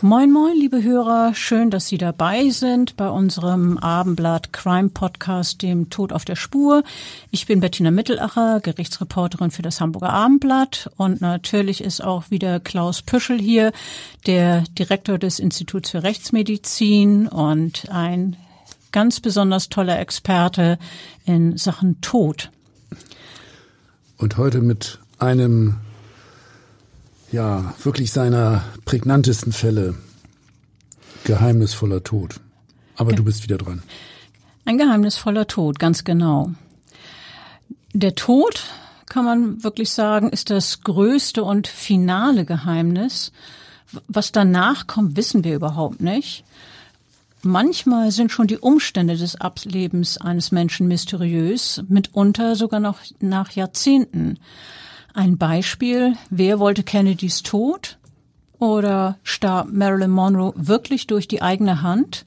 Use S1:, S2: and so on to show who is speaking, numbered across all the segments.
S1: Moin, moin, liebe Hörer. Schön, dass Sie dabei sind bei unserem Abendblatt Crime Podcast, dem Tod auf der Spur. Ich bin Bettina Mittelacher, Gerichtsreporterin für das Hamburger Abendblatt. Und natürlich ist auch wieder Klaus Püschel hier, der Direktor des Instituts für Rechtsmedizin und ein ganz besonders toller Experte in Sachen Tod.
S2: Und heute mit einem ja, wirklich seiner prägnantesten Fälle. Geheimnisvoller Tod. Aber Ge du bist wieder dran.
S1: Ein geheimnisvoller Tod, ganz genau. Der Tod, kann man wirklich sagen, ist das größte und finale Geheimnis. Was danach kommt, wissen wir überhaupt nicht. Manchmal sind schon die Umstände des Ablebens eines Menschen mysteriös, mitunter sogar noch nach Jahrzehnten. Ein Beispiel, wer wollte Kennedys Tod? Oder starb Marilyn Monroe wirklich durch die eigene Hand?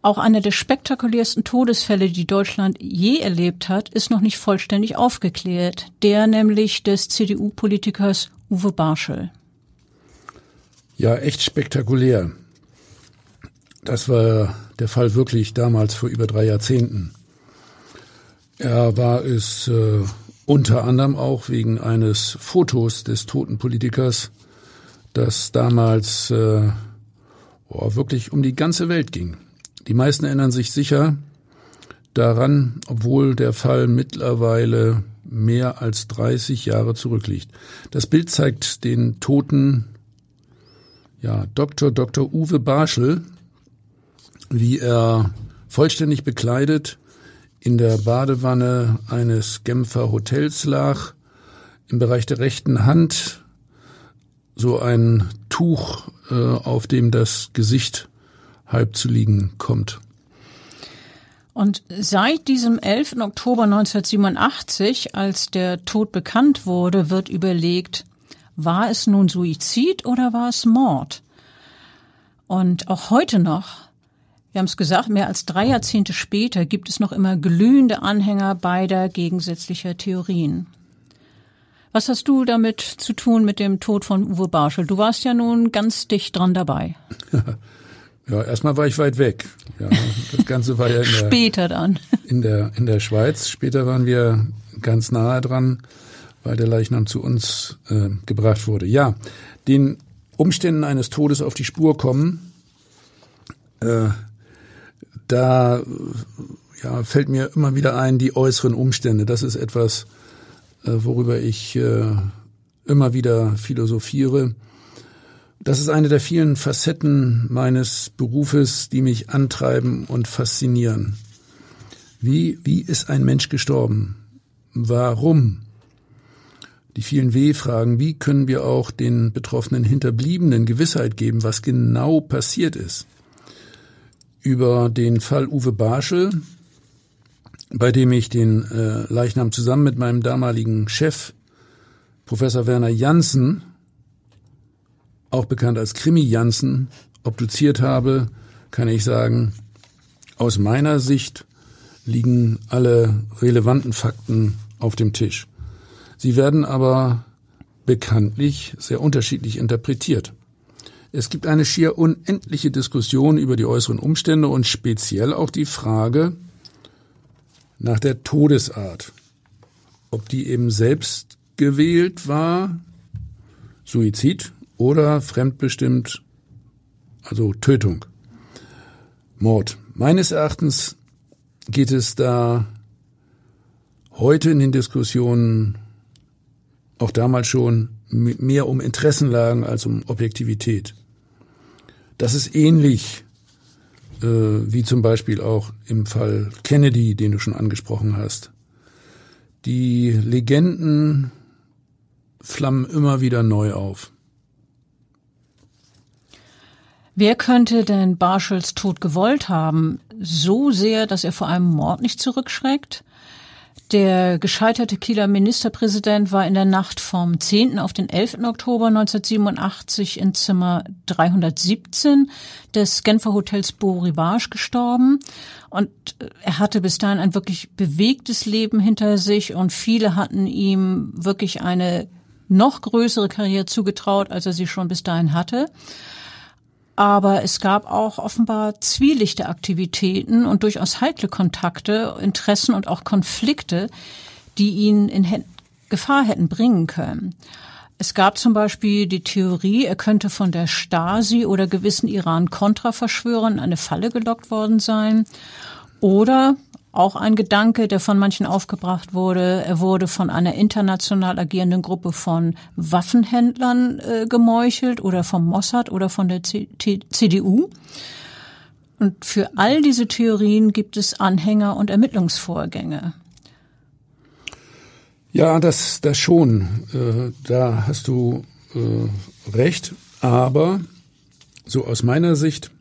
S1: Auch einer der spektakulärsten Todesfälle, die Deutschland je erlebt hat, ist noch nicht vollständig aufgeklärt. Der nämlich des CDU-Politikers Uwe Barschel.
S2: Ja, echt spektakulär. Das war der Fall wirklich damals vor über drei Jahrzehnten. Er war es äh, unter anderem auch wegen eines Fotos des toten Politikers, das damals äh, oh, wirklich um die ganze Welt ging. Die meisten erinnern sich sicher daran, obwohl der Fall mittlerweile mehr als 30 Jahre zurückliegt. Das Bild zeigt den toten ja, Dr. Dr. Uwe Barschel, wie er vollständig bekleidet in der Badewanne eines Genfer Hotels lag, im Bereich der rechten Hand so ein Tuch, äh, auf dem das Gesicht halb zu liegen kommt.
S1: Und seit diesem 11. Oktober 1987, als der Tod bekannt wurde, wird überlegt, war es nun Suizid oder war es Mord? Und auch heute noch wir haben es gesagt, mehr als drei Jahrzehnte später gibt es noch immer glühende Anhänger beider gegensätzlicher Theorien. Was hast du damit zu tun mit dem Tod von Uwe Barschel? Du warst ja nun ganz dicht dran dabei.
S2: Ja, erstmal war ich weit weg. Ja, das Ganze war ja in der,
S1: später dann
S2: in der in der Schweiz. Später waren wir ganz nahe dran, weil der Leichnam zu uns äh, gebracht wurde. Ja, den Umständen eines Todes auf die Spur kommen. Äh, da ja, fällt mir immer wieder ein, die äußeren Umstände. Das ist etwas, äh, worüber ich äh, immer wieder philosophiere. Das ist eine der vielen Facetten meines Berufes, die mich antreiben und faszinieren. Wie, wie ist ein Mensch gestorben? Warum? Die vielen W-Fragen, wie können wir auch den betroffenen Hinterbliebenen Gewissheit geben, was genau passiert ist? Über den Fall Uwe Barschel, bei dem ich den äh, Leichnam zusammen mit meinem damaligen Chef, Professor Werner Janssen, auch bekannt als Krimi Janssen, obduziert habe, kann ich sagen, aus meiner Sicht liegen alle relevanten Fakten auf dem Tisch. Sie werden aber bekanntlich sehr unterschiedlich interpretiert. Es gibt eine schier unendliche Diskussion über die äußeren Umstände und speziell auch die Frage nach der Todesart. Ob die eben selbst gewählt war, Suizid oder fremdbestimmt, also Tötung, Mord. Meines Erachtens geht es da heute in den Diskussionen auch damals schon mehr um Interessenlagen als um Objektivität. Das ist ähnlich äh, wie zum Beispiel auch im Fall Kennedy, den du schon angesprochen hast. Die Legenden flammen immer wieder neu auf.
S1: Wer könnte denn Barschels Tod gewollt haben? So sehr, dass er vor einem Mord nicht zurückschreckt? Der gescheiterte Kieler Ministerpräsident war in der Nacht vom 10. auf den 11. Oktober 1987 in Zimmer 317 des Genfer Hotels Beau Rivage gestorben. Und er hatte bis dahin ein wirklich bewegtes Leben hinter sich und viele hatten ihm wirklich eine noch größere Karriere zugetraut, als er sie schon bis dahin hatte. Aber es gab auch offenbar zwielichte Aktivitäten und durchaus heikle Kontakte, Interessen und auch Konflikte, die ihn in Gefahr hätten bringen können. Es gab zum Beispiel die Theorie, er könnte von der Stasi oder gewissen Iran-Kontra-Verschwörern in eine Falle gelockt worden sein. Oder auch ein Gedanke, der von manchen aufgebracht wurde. Er wurde von einer international agierenden Gruppe von Waffenhändlern äh, gemeuchelt oder vom Mossad oder von der C CDU. Und für all diese Theorien gibt es Anhänger und Ermittlungsvorgänge.
S2: Ja, das, das schon. Äh, da hast du äh, recht. Aber so aus meiner Sicht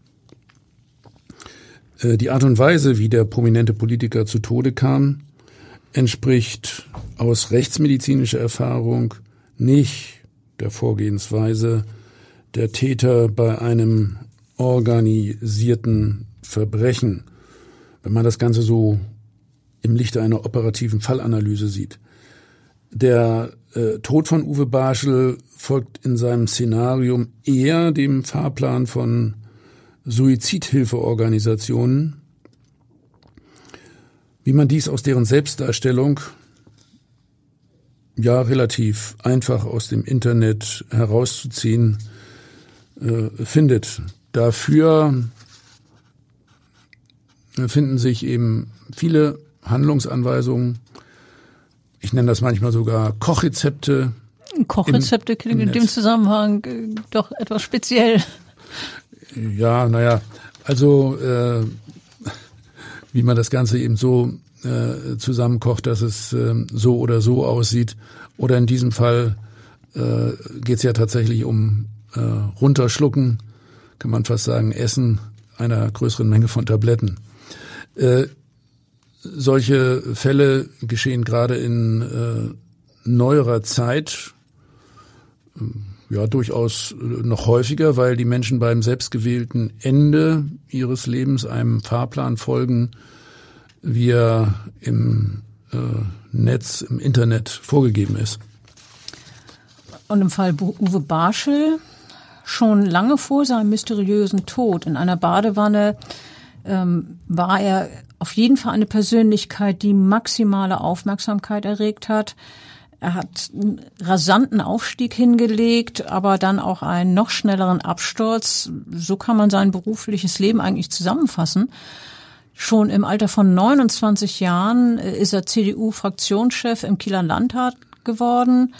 S2: die Art und Weise, wie der prominente Politiker zu Tode kam, entspricht aus rechtsmedizinischer Erfahrung nicht der Vorgehensweise der Täter bei einem organisierten Verbrechen, wenn man das Ganze so im Lichte einer operativen Fallanalyse sieht. Der äh, Tod von Uwe Barschel folgt in seinem Szenarium eher dem Fahrplan von Suizidhilfeorganisationen, wie man dies aus deren Selbstdarstellung ja relativ einfach aus dem Internet herauszuziehen äh, findet. Dafür finden sich eben viele Handlungsanweisungen. Ich nenne das manchmal sogar Kochrezepte.
S1: Kochrezepte klingt in dem Zusammenhang äh, doch etwas speziell.
S2: Ja, naja, also äh, wie man das Ganze eben so äh, zusammenkocht, dass es äh, so oder so aussieht. Oder in diesem Fall äh, geht es ja tatsächlich um äh, runterschlucken, kann man fast sagen, Essen einer größeren Menge von Tabletten. Äh, solche Fälle geschehen gerade in äh, neuerer Zeit ja durchaus noch häufiger, weil die Menschen beim selbstgewählten Ende ihres Lebens einem Fahrplan folgen, wie er im äh, Netz, im Internet vorgegeben ist.
S1: Und im Fall Uwe Barschel schon lange vor seinem mysteriösen Tod in einer Badewanne ähm, war er auf jeden Fall eine Persönlichkeit, die maximale Aufmerksamkeit erregt hat. Er hat einen rasanten Aufstieg hingelegt, aber dann auch einen noch schnelleren Absturz. So kann man sein berufliches Leben eigentlich zusammenfassen. Schon im Alter von 29 Jahren äh, ist er CDU-Fraktionschef im Kieler Landtag geworden.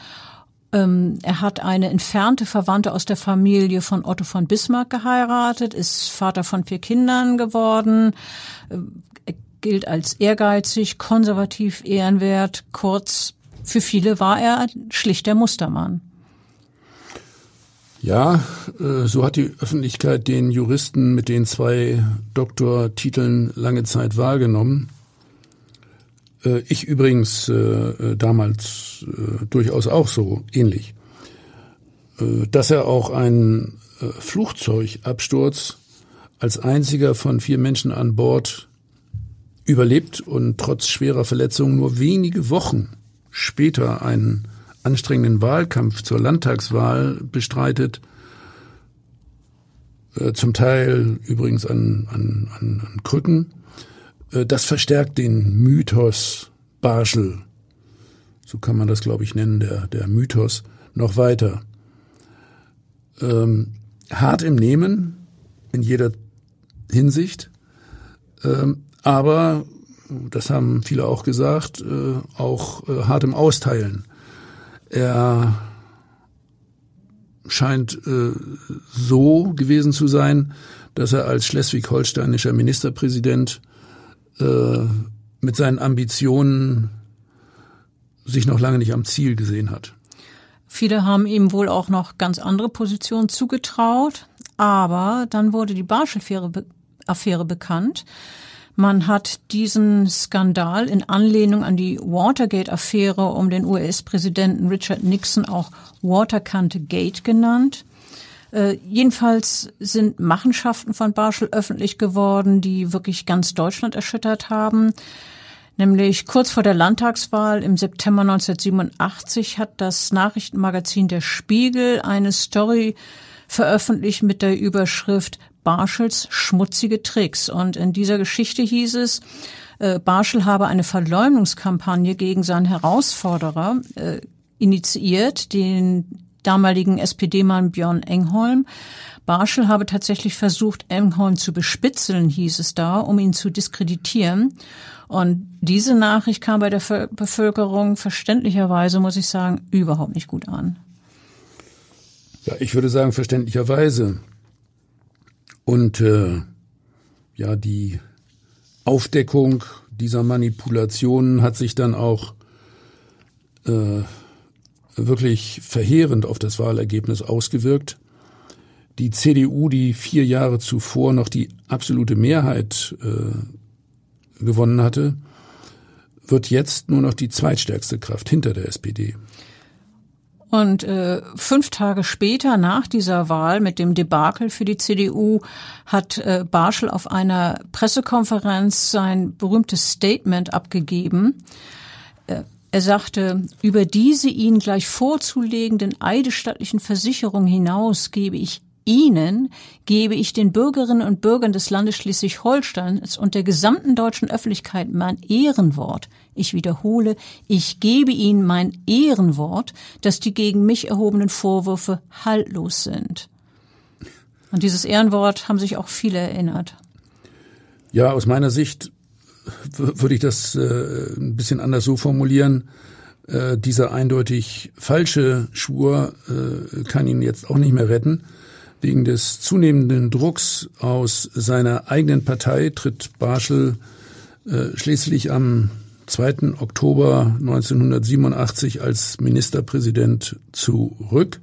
S1: Ähm, er hat eine entfernte Verwandte aus der Familie von Otto von Bismarck geheiratet, ist Vater von vier Kindern geworden, äh, er gilt als ehrgeizig, konservativ, ehrenwert, kurz für viele war er schlicht der Mustermann.
S2: Ja, äh, so hat die Öffentlichkeit den Juristen mit den zwei Doktortiteln lange Zeit wahrgenommen. Äh, ich übrigens äh, damals durchaus auch so ähnlich. Dass er auch einen Flugzeugabsturz als einziger von vier Menschen an Bord überlebt und trotz schwerer Verletzungen nur wenige Wochen später einen anstrengenden Wahlkampf zur Landtagswahl bestreitet, äh, zum Teil übrigens an, an, an, an Krücken, äh, das verstärkt den Mythos Barschel, so kann man das, glaube ich, nennen, der, der Mythos, noch weiter. Ähm, hart im Nehmen, in jeder Hinsicht, ähm, aber das haben viele auch gesagt, äh, auch äh, hart im Austeilen. Er scheint äh, so gewesen zu sein, dass er als schleswig-holsteinischer Ministerpräsident äh, mit seinen Ambitionen sich noch lange nicht am Ziel gesehen hat.
S1: Viele haben ihm wohl auch noch ganz andere Positionen zugetraut, aber dann wurde die Barschel-Affäre bekannt. Man hat diesen Skandal in Anlehnung an die Watergate-Affäre um den US-Präsidenten Richard Nixon auch Waterkante Gate genannt. Äh, jedenfalls sind Machenschaften von Barschel öffentlich geworden, die wirklich ganz Deutschland erschüttert haben. Nämlich kurz vor der Landtagswahl im September 1987 hat das Nachrichtenmagazin Der Spiegel eine Story veröffentlicht mit der Überschrift Barschels schmutzige Tricks. Und in dieser Geschichte hieß es, äh, Barschel habe eine Verleumdungskampagne gegen seinen Herausforderer äh, initiiert, den damaligen SPD-Mann Björn Engholm. Barschel habe tatsächlich versucht, Engholm zu bespitzeln, hieß es da, um ihn zu diskreditieren. Und diese Nachricht kam bei der Bevölkerung verständlicherweise, muss ich sagen, überhaupt nicht gut an.
S2: Ja, ich würde sagen verständlicherweise. Und äh, ja, die Aufdeckung dieser Manipulationen hat sich dann auch äh, wirklich verheerend auf das Wahlergebnis ausgewirkt. Die CDU, die vier Jahre zuvor noch die absolute Mehrheit äh, gewonnen hatte, wird jetzt nur noch die zweitstärkste Kraft hinter der SPD.
S1: Und äh, fünf Tage später, nach dieser Wahl mit dem Debakel für die CDU, hat äh, Barschel auf einer Pressekonferenz sein berühmtes Statement abgegeben. Äh, er sagte, über diese Ihnen gleich vorzulegenden eidesstattlichen Versicherungen hinaus gebe ich Ihnen, gebe ich den Bürgerinnen und Bürgern des Landes Schleswig-Holsteins und der gesamten deutschen Öffentlichkeit mein Ehrenwort. Ich wiederhole, ich gebe Ihnen mein Ehrenwort, dass die gegen mich erhobenen Vorwürfe haltlos sind. An dieses Ehrenwort haben sich auch viele erinnert.
S2: Ja, aus meiner Sicht würde ich das äh, ein bisschen anders so formulieren. Äh, dieser eindeutig falsche Schwur äh, kann ihn jetzt auch nicht mehr retten. Wegen des zunehmenden Drucks aus seiner eigenen Partei tritt Barschel äh, schließlich am 2. Oktober 1987 als Ministerpräsident zurück.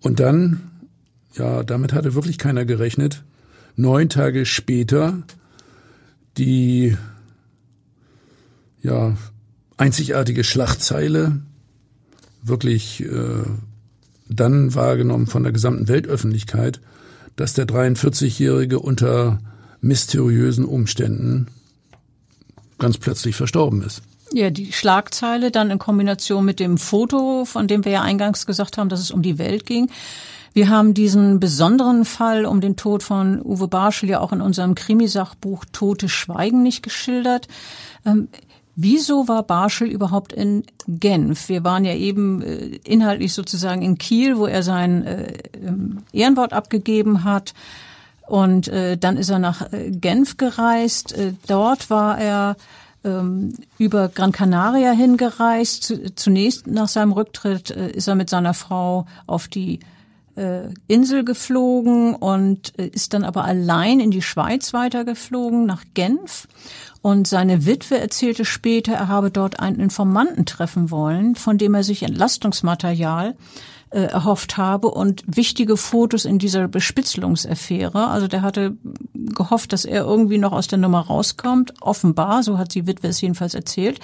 S2: Und dann, ja, damit hatte wirklich keiner gerechnet, neun Tage später die ja einzigartige Schlachtzeile wirklich äh, dann wahrgenommen von der gesamten Weltöffentlichkeit, dass der 43-Jährige unter mysteriösen Umständen ganz plötzlich verstorben ist.
S1: Ja, die Schlagzeile dann in Kombination mit dem Foto, von dem wir ja eingangs gesagt haben, dass es um die Welt ging. Wir haben diesen besonderen Fall um den Tod von Uwe Barschel ja auch in unserem Krimisachbuch Tote Schweigen nicht geschildert. Wieso war Barschel überhaupt in Genf? Wir waren ja eben äh, inhaltlich sozusagen in Kiel, wo er sein äh, ähm, Ehrenwort abgegeben hat. Und äh, dann ist er nach Genf gereist. Dort war er ähm, über Gran Canaria hingereist. Zunächst nach seinem Rücktritt ist er mit seiner Frau auf die Insel geflogen und ist dann aber allein in die Schweiz weitergeflogen, nach Genf. Und seine Witwe erzählte später, er habe dort einen Informanten treffen wollen, von dem er sich Entlastungsmaterial äh, erhofft habe und wichtige Fotos in dieser Bespitzelungsaffäre. Also der hatte gehofft, dass er irgendwie noch aus der Nummer rauskommt. Offenbar, so hat die Witwe es jedenfalls erzählt,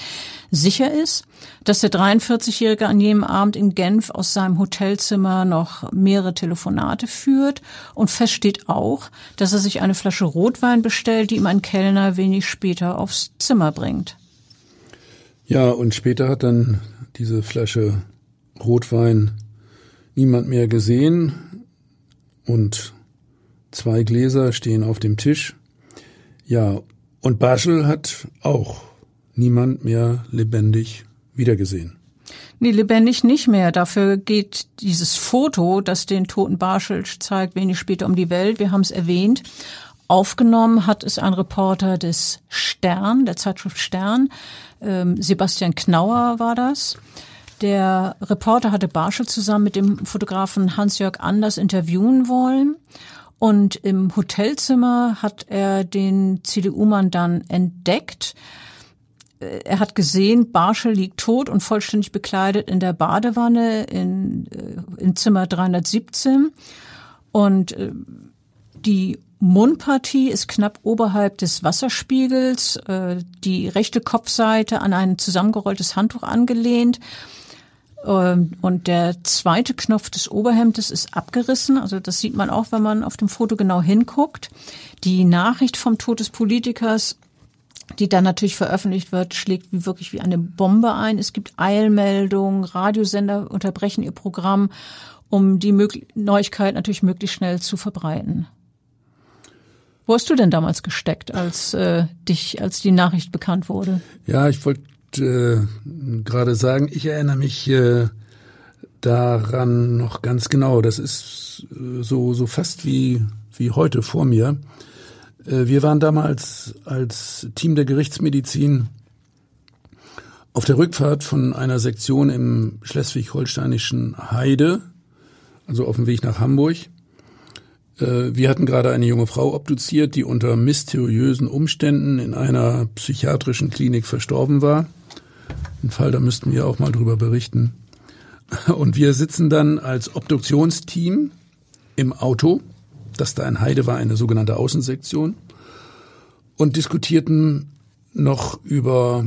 S1: sicher ist, dass der 43-Jährige an jedem Abend in Genf aus seinem Hotelzimmer noch mehrere Telefonate führt und feststeht auch, dass er sich eine Flasche Rotwein bestellt, die ihm ein Kellner wenig später aufs Zimmer bringt.
S2: Ja, und später hat dann diese Flasche Rotwein niemand mehr gesehen und zwei Gläser stehen auf dem Tisch. Ja, und Barschel hat auch niemand mehr lebendig wiedergesehen.
S1: Nee, lebendig nicht mehr. Dafür geht dieses Foto, das den toten Barschel zeigt, wenig später um die Welt. Wir haben es erwähnt. Aufgenommen hat es ein Reporter des Stern, der Zeitschrift Stern. Ähm, Sebastian Knauer war das. Der Reporter hatte Barschel zusammen mit dem Fotografen Hans-Jörg Anders interviewen wollen. Und im Hotelzimmer hat er den CDU-Mann dann entdeckt. Äh, er hat gesehen, Barschel liegt tot und vollständig bekleidet in der Badewanne in, äh, in Zimmer 317. Und äh, die Mundpartie ist knapp oberhalb des Wasserspiegels, die rechte Kopfseite an ein zusammengerolltes Handtuch angelehnt. Ähm, und der zweite Knopf des Oberhemdes ist abgerissen. Also das sieht man auch, wenn man auf dem Foto genau hinguckt. Die Nachricht vom Tod des Politikers die dann natürlich veröffentlicht wird, schlägt wie wirklich wie eine Bombe ein. Es gibt Eilmeldungen, Radiosender unterbrechen ihr Programm, um die Neuigkeit natürlich möglichst schnell zu verbreiten. Wo hast du denn damals gesteckt, als äh, dich, als die Nachricht bekannt wurde?
S2: Ja, ich wollte äh, gerade sagen, ich erinnere mich äh, daran noch ganz genau. Das ist äh, so so fast wie wie heute vor mir. Äh, wir waren damals als Team der Gerichtsmedizin auf der Rückfahrt von einer Sektion im schleswig-holsteinischen Heide, also auf dem Weg nach Hamburg. Äh, wir hatten gerade eine junge Frau obduziert, die unter mysteriösen Umständen in einer psychiatrischen Klinik verstorben war. Ein Fall, da müssten wir auch mal drüber berichten. Und wir sitzen dann als Obduktionsteam im Auto das da in Heide war, eine sogenannte Außensektion, und diskutierten noch über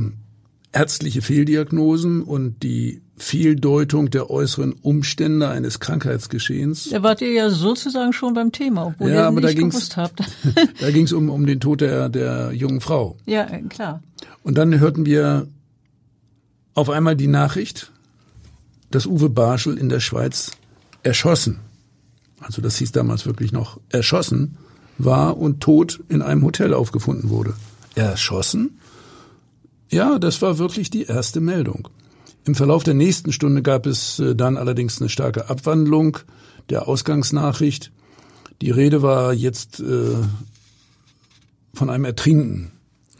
S2: ärztliche Fehldiagnosen und die Fehldeutung der äußeren Umstände eines Krankheitsgeschehens.
S1: Da wart ihr ja sozusagen schon beim Thema, obwohl
S2: ja,
S1: ihr
S2: aber
S1: nicht
S2: da ging's,
S1: gewusst habt.
S2: da ging es um, um den Tod der, der jungen Frau.
S1: Ja, klar.
S2: Und dann hörten wir auf einmal die Nachricht, dass Uwe Barschel in der Schweiz erschossen also das hieß damals wirklich noch, erschossen war und tot in einem Hotel aufgefunden wurde. Erschossen? Ja, das war wirklich die erste Meldung. Im Verlauf der nächsten Stunde gab es äh, dann allerdings eine starke Abwandlung der Ausgangsnachricht. Die Rede war jetzt äh, von einem Ertrinken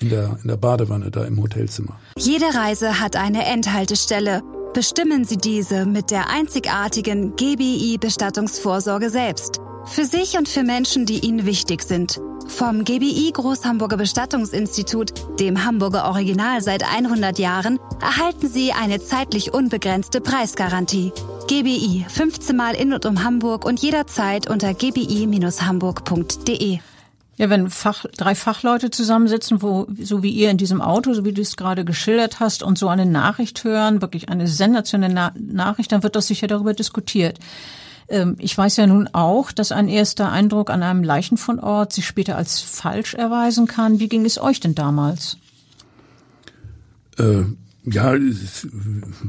S2: in der, in der Badewanne da im Hotelzimmer.
S3: Jede Reise hat eine Endhaltestelle Bestimmen Sie diese mit der einzigartigen GBI Bestattungsvorsorge selbst. Für sich und für Menschen, die Ihnen wichtig sind. Vom GBI Großhamburger Bestattungsinstitut, dem Hamburger Original seit 100 Jahren, erhalten Sie eine zeitlich unbegrenzte Preisgarantie. GBI 15 Mal in und um Hamburg und jederzeit unter gbi-hamburg.de.
S1: Ja, wenn Fach, drei Fachleute zusammensitzen, wo, so wie ihr in diesem Auto, so wie du es gerade geschildert hast, und so eine Nachricht hören, wirklich eine sensationelle Na Nachricht, dann wird das sicher darüber diskutiert. Ähm, ich weiß ja nun auch, dass ein erster Eindruck an einem Leichenfundort sich später als falsch erweisen kann. Wie ging es euch denn damals?
S2: Äh, ja,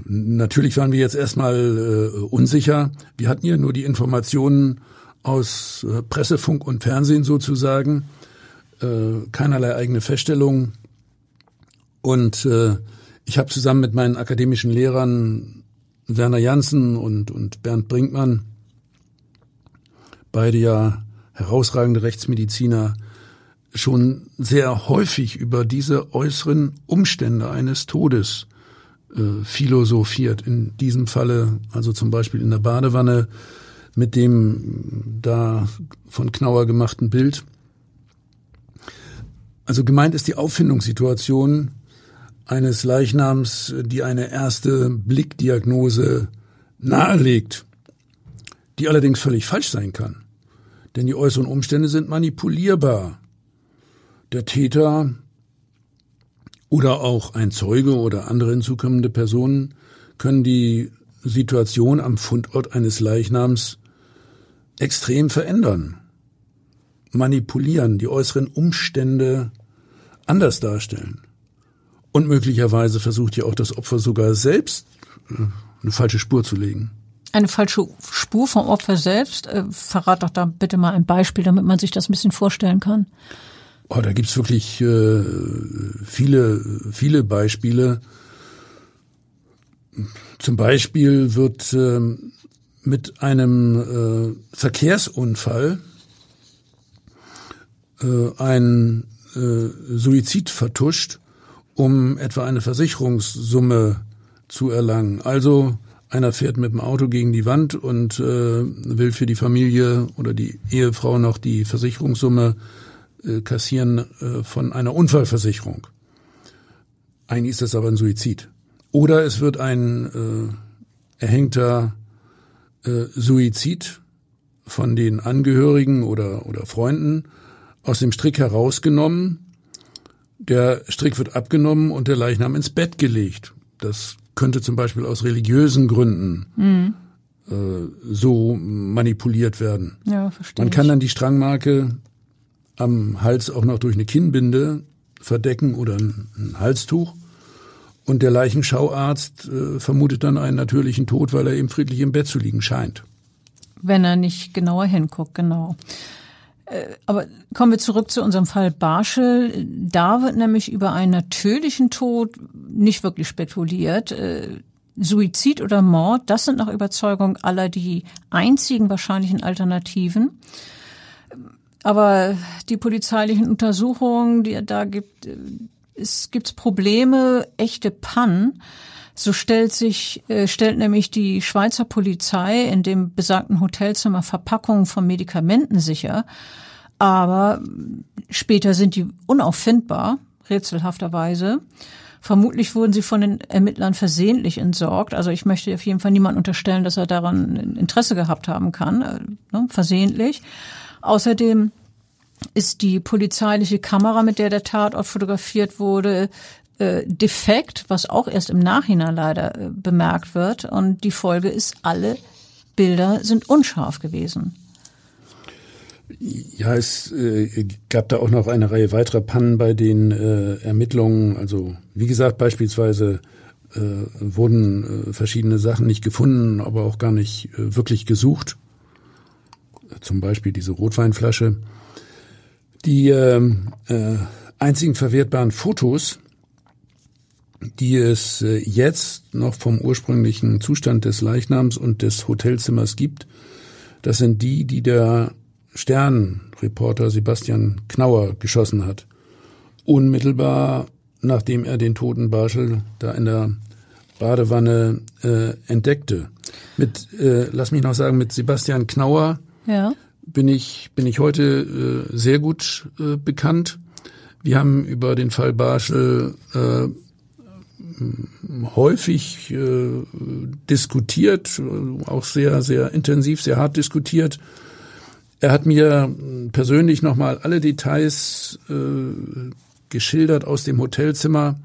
S2: natürlich waren wir jetzt erstmal äh, unsicher. Wir hatten ja nur die Informationen aus äh, Presse, Funk und Fernsehen sozusagen, äh, keinerlei eigene Feststellung. Und äh, ich habe zusammen mit meinen akademischen Lehrern Werner Janssen und, und Bernd Brinkmann, beide ja herausragende Rechtsmediziner, schon sehr häufig über diese äußeren Umstände eines Todes äh, philosophiert. In diesem Falle, also zum Beispiel in der Badewanne, mit dem da von Knauer gemachten Bild. Also gemeint ist die Auffindungssituation eines Leichnams, die eine erste Blickdiagnose nahelegt, die allerdings völlig falsch sein kann. Denn die äußeren Umstände sind manipulierbar. Der Täter oder auch ein Zeuge oder andere hinzukommende Personen können die Situation am Fundort eines Leichnams extrem verändern, manipulieren, die äußeren Umstände anders darstellen. Und möglicherweise versucht ja auch das Opfer sogar selbst äh, eine falsche Spur zu legen.
S1: Eine falsche Spur vom Opfer selbst? Äh, verrat doch da bitte mal ein Beispiel, damit man sich das ein bisschen vorstellen kann.
S2: Oh, da gibt's wirklich äh, viele, viele Beispiele. Zum Beispiel wird ähm, mit einem äh, Verkehrsunfall äh, ein äh, Suizid vertuscht, um etwa eine Versicherungssumme zu erlangen. Also einer fährt mit dem Auto gegen die Wand und äh, will für die Familie oder die Ehefrau noch die Versicherungssumme äh, kassieren äh, von einer Unfallversicherung. Eigentlich ist das aber ein Suizid. Oder es wird ein äh, erhängter äh, Suizid von den Angehörigen oder, oder Freunden aus dem Strick herausgenommen. Der Strick wird abgenommen und der Leichnam ins Bett gelegt. Das könnte zum Beispiel aus religiösen Gründen mhm. äh, so manipuliert werden.
S1: Ja, verstehe.
S2: Man kann dann die Strangmarke am Hals auch noch durch eine Kinnbinde verdecken oder ein, ein Halstuch. Und der Leichenschauarzt äh, vermutet dann einen natürlichen Tod, weil er eben friedlich im Bett zu liegen scheint.
S1: Wenn er nicht genauer hinguckt, genau. Äh, aber kommen wir zurück zu unserem Fall Barschel. Da wird nämlich über einen natürlichen Tod nicht wirklich spekuliert. Äh, Suizid oder Mord, das sind nach Überzeugung aller die einzigen wahrscheinlichen Alternativen. Aber die polizeilichen Untersuchungen, die er da gibt, äh, es gibt Probleme, echte Pannen. So stellt sich, äh, stellt nämlich die Schweizer Polizei in dem besagten Hotelzimmer Verpackungen von Medikamenten sicher. Aber später sind die unauffindbar, rätselhafterweise. Vermutlich wurden sie von den Ermittlern versehentlich entsorgt. Also ich möchte auf jeden Fall niemand unterstellen, dass er daran Interesse gehabt haben kann, äh, ne, versehentlich. Außerdem ist die polizeiliche Kamera, mit der der Tatort fotografiert wurde, äh, defekt, was auch erst im Nachhinein leider äh, bemerkt wird. Und die Folge ist, alle Bilder sind unscharf gewesen.
S2: Ja, es äh, gab da auch noch eine Reihe weiterer Pannen bei den äh, Ermittlungen. Also wie gesagt, beispielsweise äh, wurden äh, verschiedene Sachen nicht gefunden, aber auch gar nicht wirklich gesucht. Zum Beispiel diese Rotweinflasche. Die ähm, äh, einzigen verwertbaren Fotos, die es äh, jetzt noch vom ursprünglichen Zustand des Leichnams und des Hotelzimmers gibt, das sind die, die der Sternreporter Sebastian Knauer geschossen hat. Unmittelbar nachdem er den toten Barschel da in der Badewanne äh, entdeckte. Mit, äh, lass mich noch sagen, mit Sebastian Knauer ja bin ich, bin ich heute äh, sehr gut äh, bekannt. Wir haben über den Fall Barschel äh, häufig äh, diskutiert, auch sehr, sehr intensiv, sehr hart diskutiert. Er hat mir persönlich nochmal alle Details äh, geschildert aus dem Hotelzimmer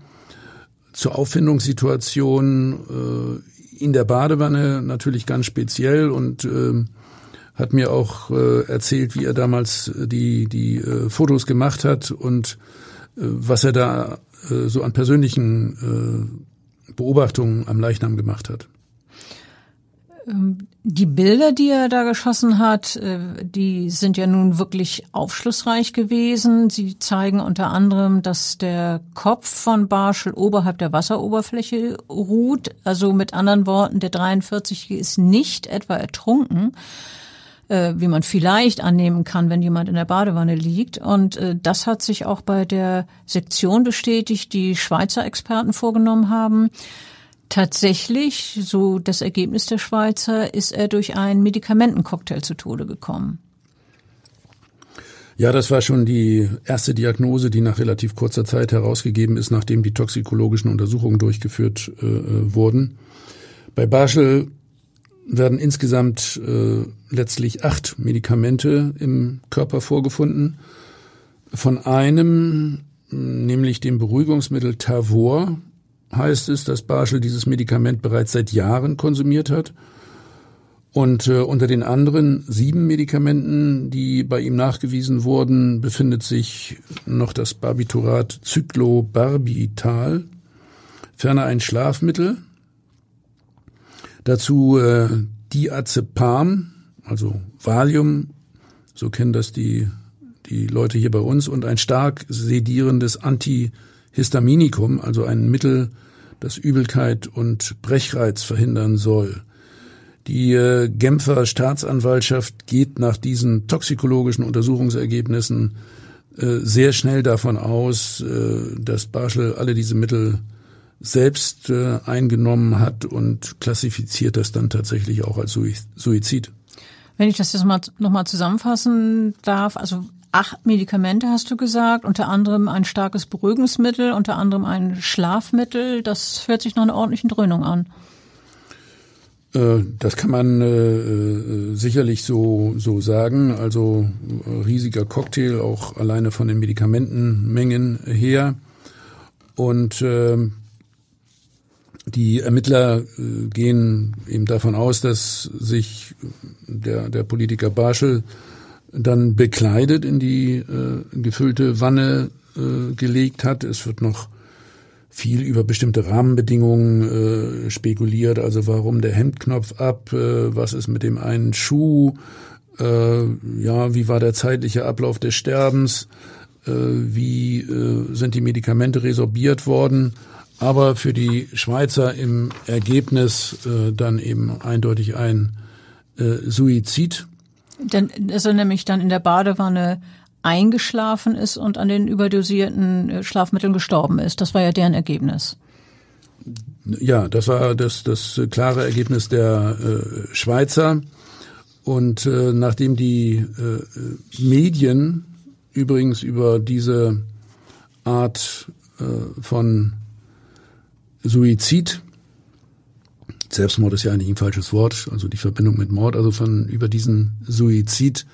S2: zur Auffindungssituation äh, in der Badewanne natürlich ganz speziell und äh, hat mir auch äh, erzählt, wie er damals äh, die, die äh, Fotos gemacht hat und äh, was er da äh, so an persönlichen äh, Beobachtungen am Leichnam gemacht hat.
S1: Ähm, die Bilder, die er da geschossen hat, äh, die sind ja nun wirklich aufschlussreich gewesen. Sie zeigen unter anderem, dass der Kopf von Barschel oberhalb der Wasseroberfläche ruht. Also mit anderen Worten, der 43 ist nicht etwa ertrunken, äh, wie man vielleicht annehmen kann, wenn jemand in der Badewanne liegt. Und äh, das hat sich auch bei der Sektion bestätigt, die Schweizer Experten vorgenommen haben. Tatsächlich, so das Ergebnis der Schweizer, ist er durch einen Medikamentencocktail zu Tode gekommen.
S2: Ja, das war schon die erste Diagnose, die nach relativ kurzer Zeit herausgegeben ist, nachdem die toxikologischen Untersuchungen durchgeführt äh, äh wurden. Bei Barschel werden insgesamt äh, letztlich acht Medikamente im Körper vorgefunden. Von einem, nämlich dem Beruhigungsmittel Tavor, heißt es, dass Barschel dieses Medikament bereits seit Jahren konsumiert hat. Und äh, unter den anderen sieben Medikamenten, die bei ihm nachgewiesen wurden, befindet sich noch das Barbiturat Cyclobarbital, ferner ein Schlafmittel, Dazu äh, Diazepam, also Valium, so kennen das die, die Leute hier bei uns, und ein stark sedierendes Antihistaminikum, also ein Mittel, das Übelkeit und Brechreiz verhindern soll. Die äh, Genfer Staatsanwaltschaft geht nach diesen toxikologischen Untersuchungsergebnissen äh, sehr schnell davon aus, äh, dass Barschel alle diese Mittel selbst eingenommen hat und klassifiziert das dann tatsächlich auch als Suizid.
S1: Wenn ich das jetzt mal nochmal zusammenfassen darf, also acht Medikamente hast du gesagt, unter anderem ein starkes Beruhigungsmittel, unter anderem ein Schlafmittel. Das hört sich nach einer ordentlichen Dröhnung an.
S2: Äh, das kann man äh, sicherlich so, so sagen. Also äh, riesiger Cocktail, auch alleine von den Medikamentenmengen her. Und äh, die Ermittler äh, gehen eben davon aus, dass sich der, der Politiker Barschel dann bekleidet in die äh, gefüllte Wanne äh, gelegt hat. Es wird noch viel über bestimmte Rahmenbedingungen äh, spekuliert, also warum der Hemdknopf ab, äh, was ist mit dem einen Schuh, äh, ja, wie war der zeitliche Ablauf des Sterbens, äh, wie äh, sind die Medikamente resorbiert worden, aber für die Schweizer im Ergebnis äh, dann eben eindeutig ein äh, Suizid.
S1: Denn, dass er nämlich dann in der Badewanne eingeschlafen ist und an den überdosierten äh, Schlafmitteln gestorben ist. Das war ja deren Ergebnis.
S2: Ja, das war das, das klare Ergebnis der äh, Schweizer. Und äh, nachdem die äh, Medien übrigens über diese Art äh, von Suizid, Selbstmord ist ja eigentlich ein falsches Wort, also die Verbindung mit Mord, also von über diesen Suizid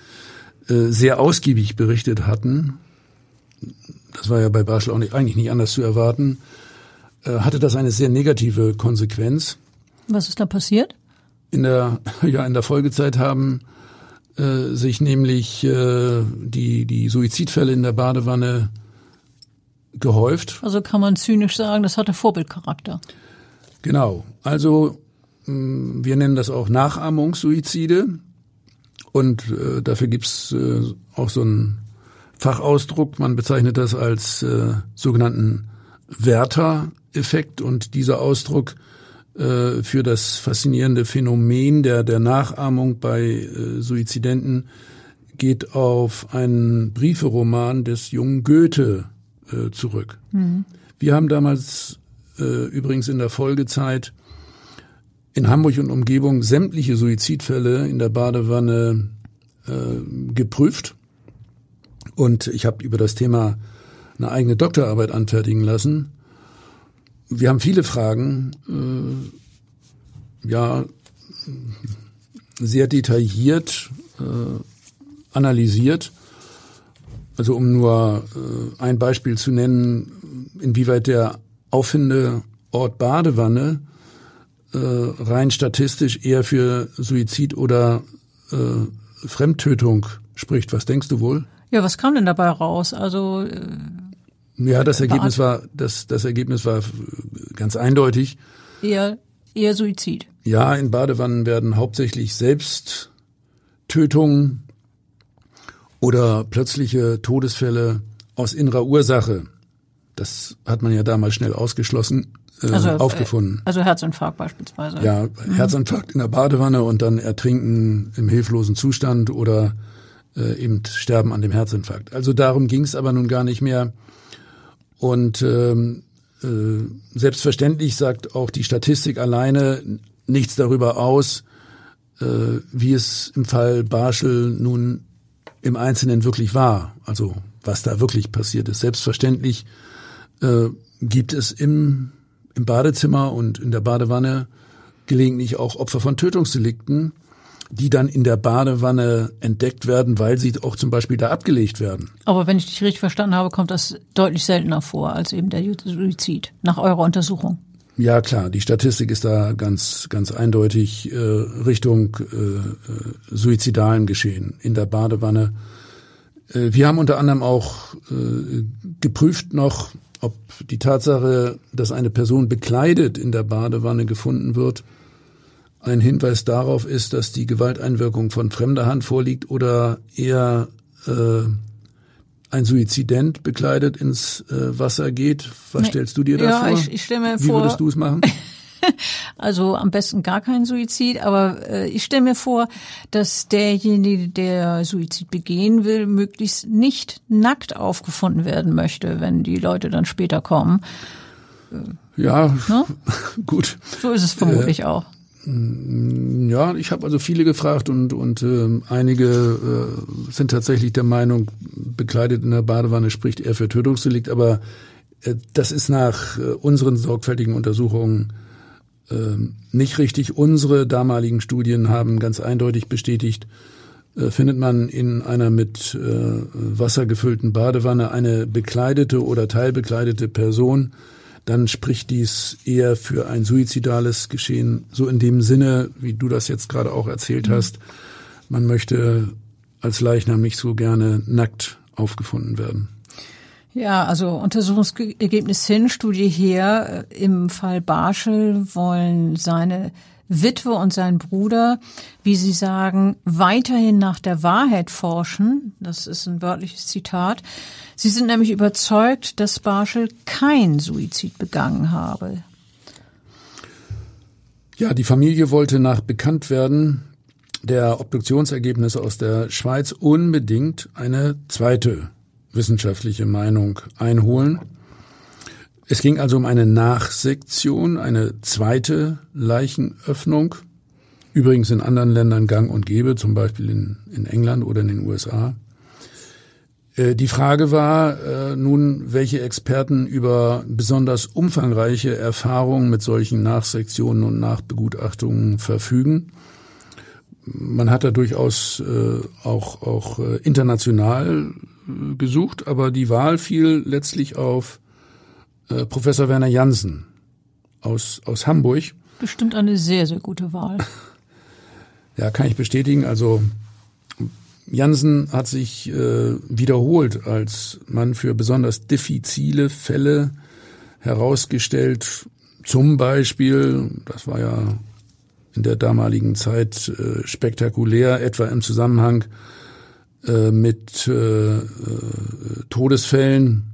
S2: äh, sehr ausgiebig berichtet hatten, das war ja bei Barschel auch nicht, eigentlich nicht anders zu erwarten, äh, hatte das eine sehr negative Konsequenz.
S1: Was ist da passiert?
S2: In der, ja, in der Folgezeit haben äh, sich nämlich äh, die, die Suizidfälle in der Badewanne gehäuft.
S1: Also kann man zynisch sagen, das hatte Vorbildcharakter.
S2: Genau. Also mh, wir nennen das auch Nachahmungssuizide. Und äh, dafür gibt's äh, auch so einen Fachausdruck. Man bezeichnet das als äh, sogenannten Werther-Effekt. Und dieser Ausdruck äh, für das faszinierende Phänomen der, der Nachahmung bei äh, Suizidenten geht auf einen Brieferoman des jungen Goethe äh, zurück. Mhm. Wir haben damals äh, übrigens in der Folgezeit in Hamburg und Umgebung sämtliche Suizidfälle in der Badewanne äh, geprüft. Und ich habe über das Thema eine eigene Doktorarbeit anfertigen lassen. Wir haben viele Fragen, äh, ja, sehr detailliert äh, analysiert. Also um nur äh, ein Beispiel zu nennen, inwieweit der Auffindeort Badewanne äh, rein statistisch eher für Suizid oder äh, Fremdtötung spricht. Was denkst du wohl?
S1: Ja, was kam denn dabei raus? Also äh,
S2: ja, das Ergebnis war das das Ergebnis war ganz eindeutig.
S1: Eher eher Suizid.
S2: Ja, in Badewannen werden hauptsächlich Selbsttötungen oder plötzliche Todesfälle aus innerer Ursache. Das hat man ja damals schnell ausgeschlossen äh, also, äh, aufgefunden.
S1: Also Herzinfarkt beispielsweise.
S2: Ja, mhm. Herzinfarkt in der Badewanne und dann Ertrinken im hilflosen Zustand oder äh, eben Sterben an dem Herzinfarkt. Also darum ging es aber nun gar nicht mehr. Und ähm, äh, selbstverständlich sagt auch die Statistik alleine nichts darüber aus, äh, wie es im Fall Barschel nun im Einzelnen wirklich war. Also was da wirklich passiert ist. Selbstverständlich äh, gibt es im im Badezimmer und in der Badewanne gelegentlich auch Opfer von Tötungsdelikten, die dann in der Badewanne entdeckt werden, weil sie auch zum Beispiel da abgelegt werden.
S1: Aber wenn ich dich richtig verstanden habe, kommt das deutlich seltener vor als eben der Suizid nach eurer Untersuchung.
S2: Ja klar, die Statistik ist da ganz ganz eindeutig äh, Richtung äh, äh suizidalen Geschehen in der Badewanne. Äh, wir haben unter anderem auch äh, geprüft noch, ob die Tatsache, dass eine Person bekleidet in der Badewanne gefunden wird, ein Hinweis darauf ist, dass die Gewalteinwirkung von fremder Hand vorliegt oder eher äh, ein Suizident bekleidet ins äh, Wasser geht. Was nee. stellst du dir da
S1: ja,
S2: vor?
S1: Ich, ich stelle mir
S2: Wie
S1: vor,
S2: würdest du es machen?
S1: Also am besten gar kein Suizid, aber äh, ich stelle mir vor, dass derjenige, der Suizid begehen will, möglichst nicht nackt aufgefunden werden möchte, wenn die Leute dann später kommen.
S2: Ja, ne? gut.
S1: So ist es vermutlich äh, auch.
S2: Ja, ich habe also viele gefragt und und äh, einige äh, sind tatsächlich der Meinung, bekleidet in der Badewanne spricht er für Tötungsdelikt, aber äh, das ist nach äh, unseren sorgfältigen Untersuchungen äh, nicht richtig. Unsere damaligen Studien haben ganz eindeutig bestätigt, äh, findet man in einer mit äh, Wasser gefüllten Badewanne eine bekleidete oder teilbekleidete Person, dann spricht dies eher für ein suizidales Geschehen, so in dem Sinne, wie du das jetzt gerade auch erzählt mhm. hast. Man möchte als Leichnam nicht so gerne nackt aufgefunden werden.
S1: Ja, also Untersuchungsergebnis hin, Studie her. Im Fall Barschel wollen seine Witwe und sein Bruder, wie sie sagen, weiterhin nach der Wahrheit forschen. Das ist ein wörtliches Zitat. Sie sind nämlich überzeugt, dass Barschel kein Suizid begangen habe.
S2: Ja, die Familie wollte nach Bekanntwerden der Obduktionsergebnisse aus der Schweiz unbedingt eine zweite wissenschaftliche Meinung einholen. Es ging also um eine Nachsektion, eine zweite Leichenöffnung. Übrigens in anderen Ländern gang und gäbe, zum Beispiel in, in England oder in den USA. Äh, die Frage war äh, nun, welche Experten über besonders umfangreiche Erfahrungen mit solchen Nachsektionen und Nachbegutachtungen verfügen. Man hat da durchaus äh, auch, auch äh, international äh, gesucht, aber die Wahl fiel letztlich auf äh, Professor Werner Jansen aus, aus Hamburg.
S1: Bestimmt eine sehr, sehr gute Wahl.
S2: Ja, kann ich bestätigen. Also Jansen hat sich äh, wiederholt als Mann für besonders diffizile Fälle herausgestellt. Zum Beispiel, das war ja in der damaligen Zeit äh, spektakulär, etwa im Zusammenhang äh, mit äh, äh Todesfällen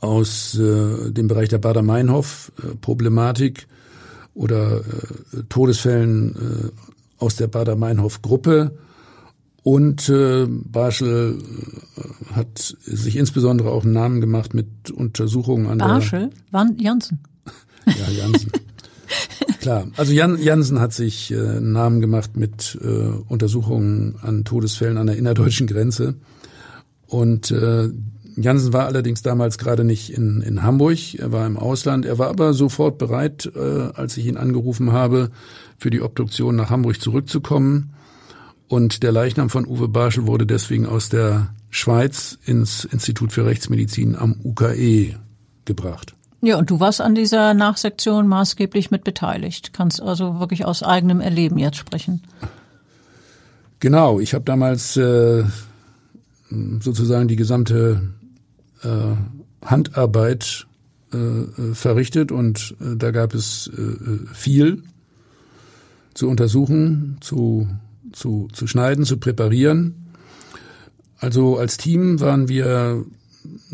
S2: aus äh, dem Bereich der Bader-Meinhof-Problematik oder äh, Todesfällen äh, aus der Bader-Meinhof-Gruppe. Und äh, Barschel äh, hat sich insbesondere auch einen Namen gemacht mit Untersuchungen an
S1: Barschel?
S2: der...
S1: Wann Jansen?
S2: Ja, Jansen. Klar, also Jan, Jansen hat sich äh, einen Namen gemacht mit äh, Untersuchungen an Todesfällen an der innerdeutschen Grenze. Und äh, Jansen war allerdings damals gerade nicht in, in Hamburg, er war im Ausland. Er war aber sofort bereit, äh, als ich ihn angerufen habe, für die Obduktion nach Hamburg zurückzukommen. Und der Leichnam von Uwe Barschel wurde deswegen aus der Schweiz ins Institut für Rechtsmedizin am UKE gebracht.
S1: Ja, und du warst an dieser Nachsektion maßgeblich mit beteiligt. Kannst also wirklich aus eigenem Erleben jetzt sprechen.
S2: Genau, ich habe damals äh, sozusagen die gesamte äh, Handarbeit äh, äh, verrichtet und äh, da gab es äh, viel zu untersuchen, zu, zu, zu schneiden, zu präparieren. Also als Team waren wir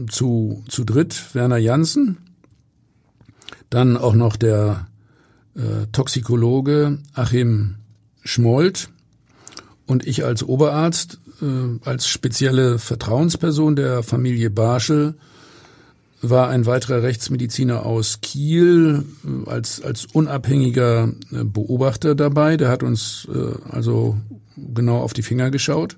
S2: zu, zu dritt, Werner Janssen, dann auch noch der äh, Toxikologe Achim Schmold und ich als Oberarzt äh, als spezielle Vertrauensperson der Familie Barschel war ein weiterer Rechtsmediziner aus Kiel äh, als, als unabhängiger äh, Beobachter dabei. Der hat uns also genau auf die Finger geschaut.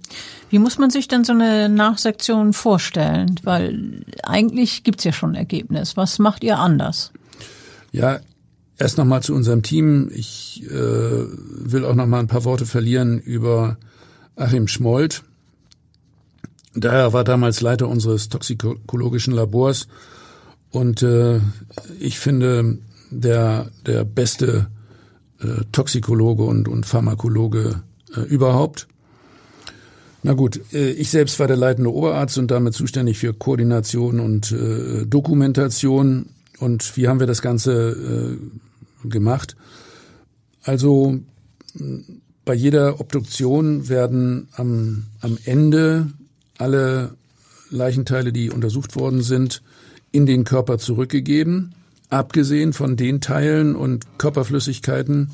S1: Wie muss man sich denn so eine Nachsektion vorstellen? Weil eigentlich gibt's ja schon ein Ergebnis. Was macht ihr anders?
S2: Ja, erst nochmal zu unserem Team. Ich äh, will auch nochmal ein paar Worte verlieren über Achim Schmold. Der war damals Leiter unseres toxikologischen Labors und äh, ich finde der der beste äh, Toxikologe und und Pharmakologe äh, überhaupt. Na gut, äh, ich selbst war der leitende Oberarzt und damit zuständig für Koordination und äh, Dokumentation. Und wie haben wir das Ganze äh, gemacht? Also bei jeder Obduktion werden am, am Ende alle Leichenteile, die untersucht worden sind, in den Körper zurückgegeben, abgesehen von den Teilen und Körperflüssigkeiten,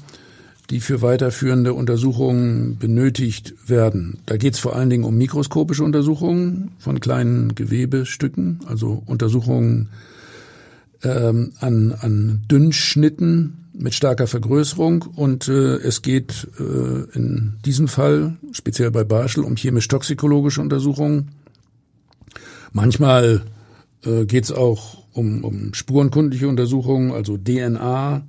S2: die für weiterführende Untersuchungen benötigt werden. Da geht es vor allen Dingen um mikroskopische Untersuchungen von kleinen Gewebestücken, also Untersuchungen ähm, an, an Dünnschnitten mit starker Vergrößerung und äh, es geht äh, in diesem Fall, speziell bei Barschel, um chemisch-toxikologische Untersuchungen. Manchmal äh, geht es auch um, um spurenkundliche Untersuchungen, also DNA,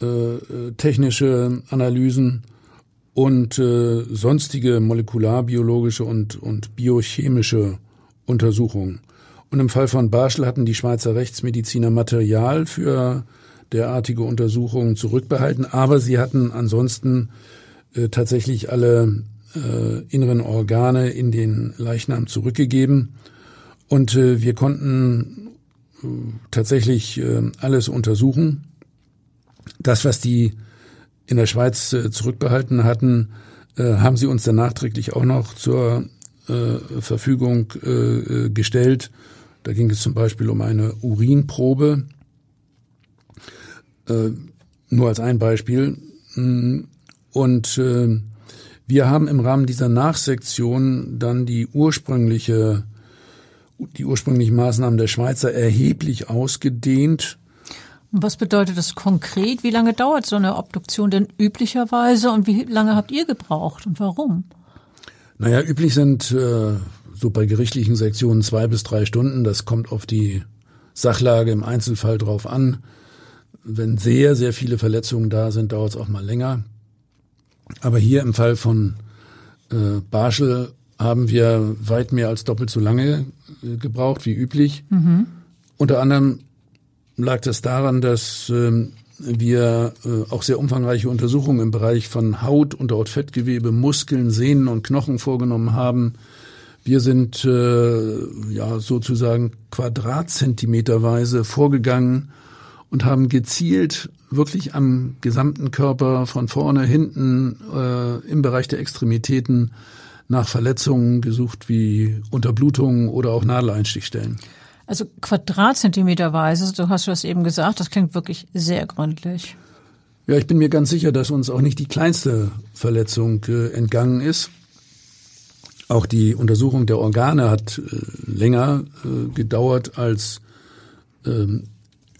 S2: äh, äh, technische Analysen und äh, sonstige molekularbiologische und, und biochemische Untersuchungen. Und im Fall von Barschel hatten die Schweizer Rechtsmediziner Material für derartige Untersuchungen zurückbehalten, aber sie hatten ansonsten äh, tatsächlich alle äh, inneren Organe in den Leichnam zurückgegeben und äh, wir konnten äh, tatsächlich äh, alles untersuchen. Das, was die in der Schweiz äh, zurückbehalten hatten, äh, haben sie uns dann nachträglich auch noch zur äh, Verfügung äh, äh gestellt. Da ging es zum Beispiel um eine Urinprobe, äh, nur als ein Beispiel. Mm, und äh, wir haben im Rahmen dieser Nachsektion dann die ursprüngliche, die ursprünglichen Maßnahmen der Schweizer erheblich ausgedehnt.
S1: Was bedeutet das konkret? Wie lange dauert so eine Obduktion denn üblicherweise und wie lange habt ihr gebraucht und warum?
S2: Naja, üblich sind äh, so bei gerichtlichen Sektionen zwei bis drei Stunden. Das kommt auf die Sachlage im Einzelfall drauf an. Wenn sehr, sehr viele Verletzungen da sind, dauert es auch mal länger. Aber hier im Fall von äh, Barschel haben wir weit mehr als doppelt so lange äh, gebraucht wie üblich. Mhm. Unter anderem lag das daran, dass ähm, wir äh, auch sehr umfangreiche Untersuchungen im Bereich von Haut, Unterhautfettgewebe, Muskeln, Sehnen und Knochen vorgenommen haben. Wir sind äh, ja sozusagen quadratzentimeterweise vorgegangen und haben gezielt wirklich am gesamten Körper von vorne, hinten, äh, im Bereich der Extremitäten nach Verletzungen gesucht wie Unterblutungen oder auch Nadeleinstichstellen.
S1: Also Quadratzentimeterweise, du hast das eben gesagt, das klingt wirklich sehr gründlich.
S2: Ja, ich bin mir ganz sicher, dass uns auch nicht die kleinste Verletzung äh, entgangen ist. Auch die Untersuchung der Organe hat äh, länger äh, gedauert als ähm,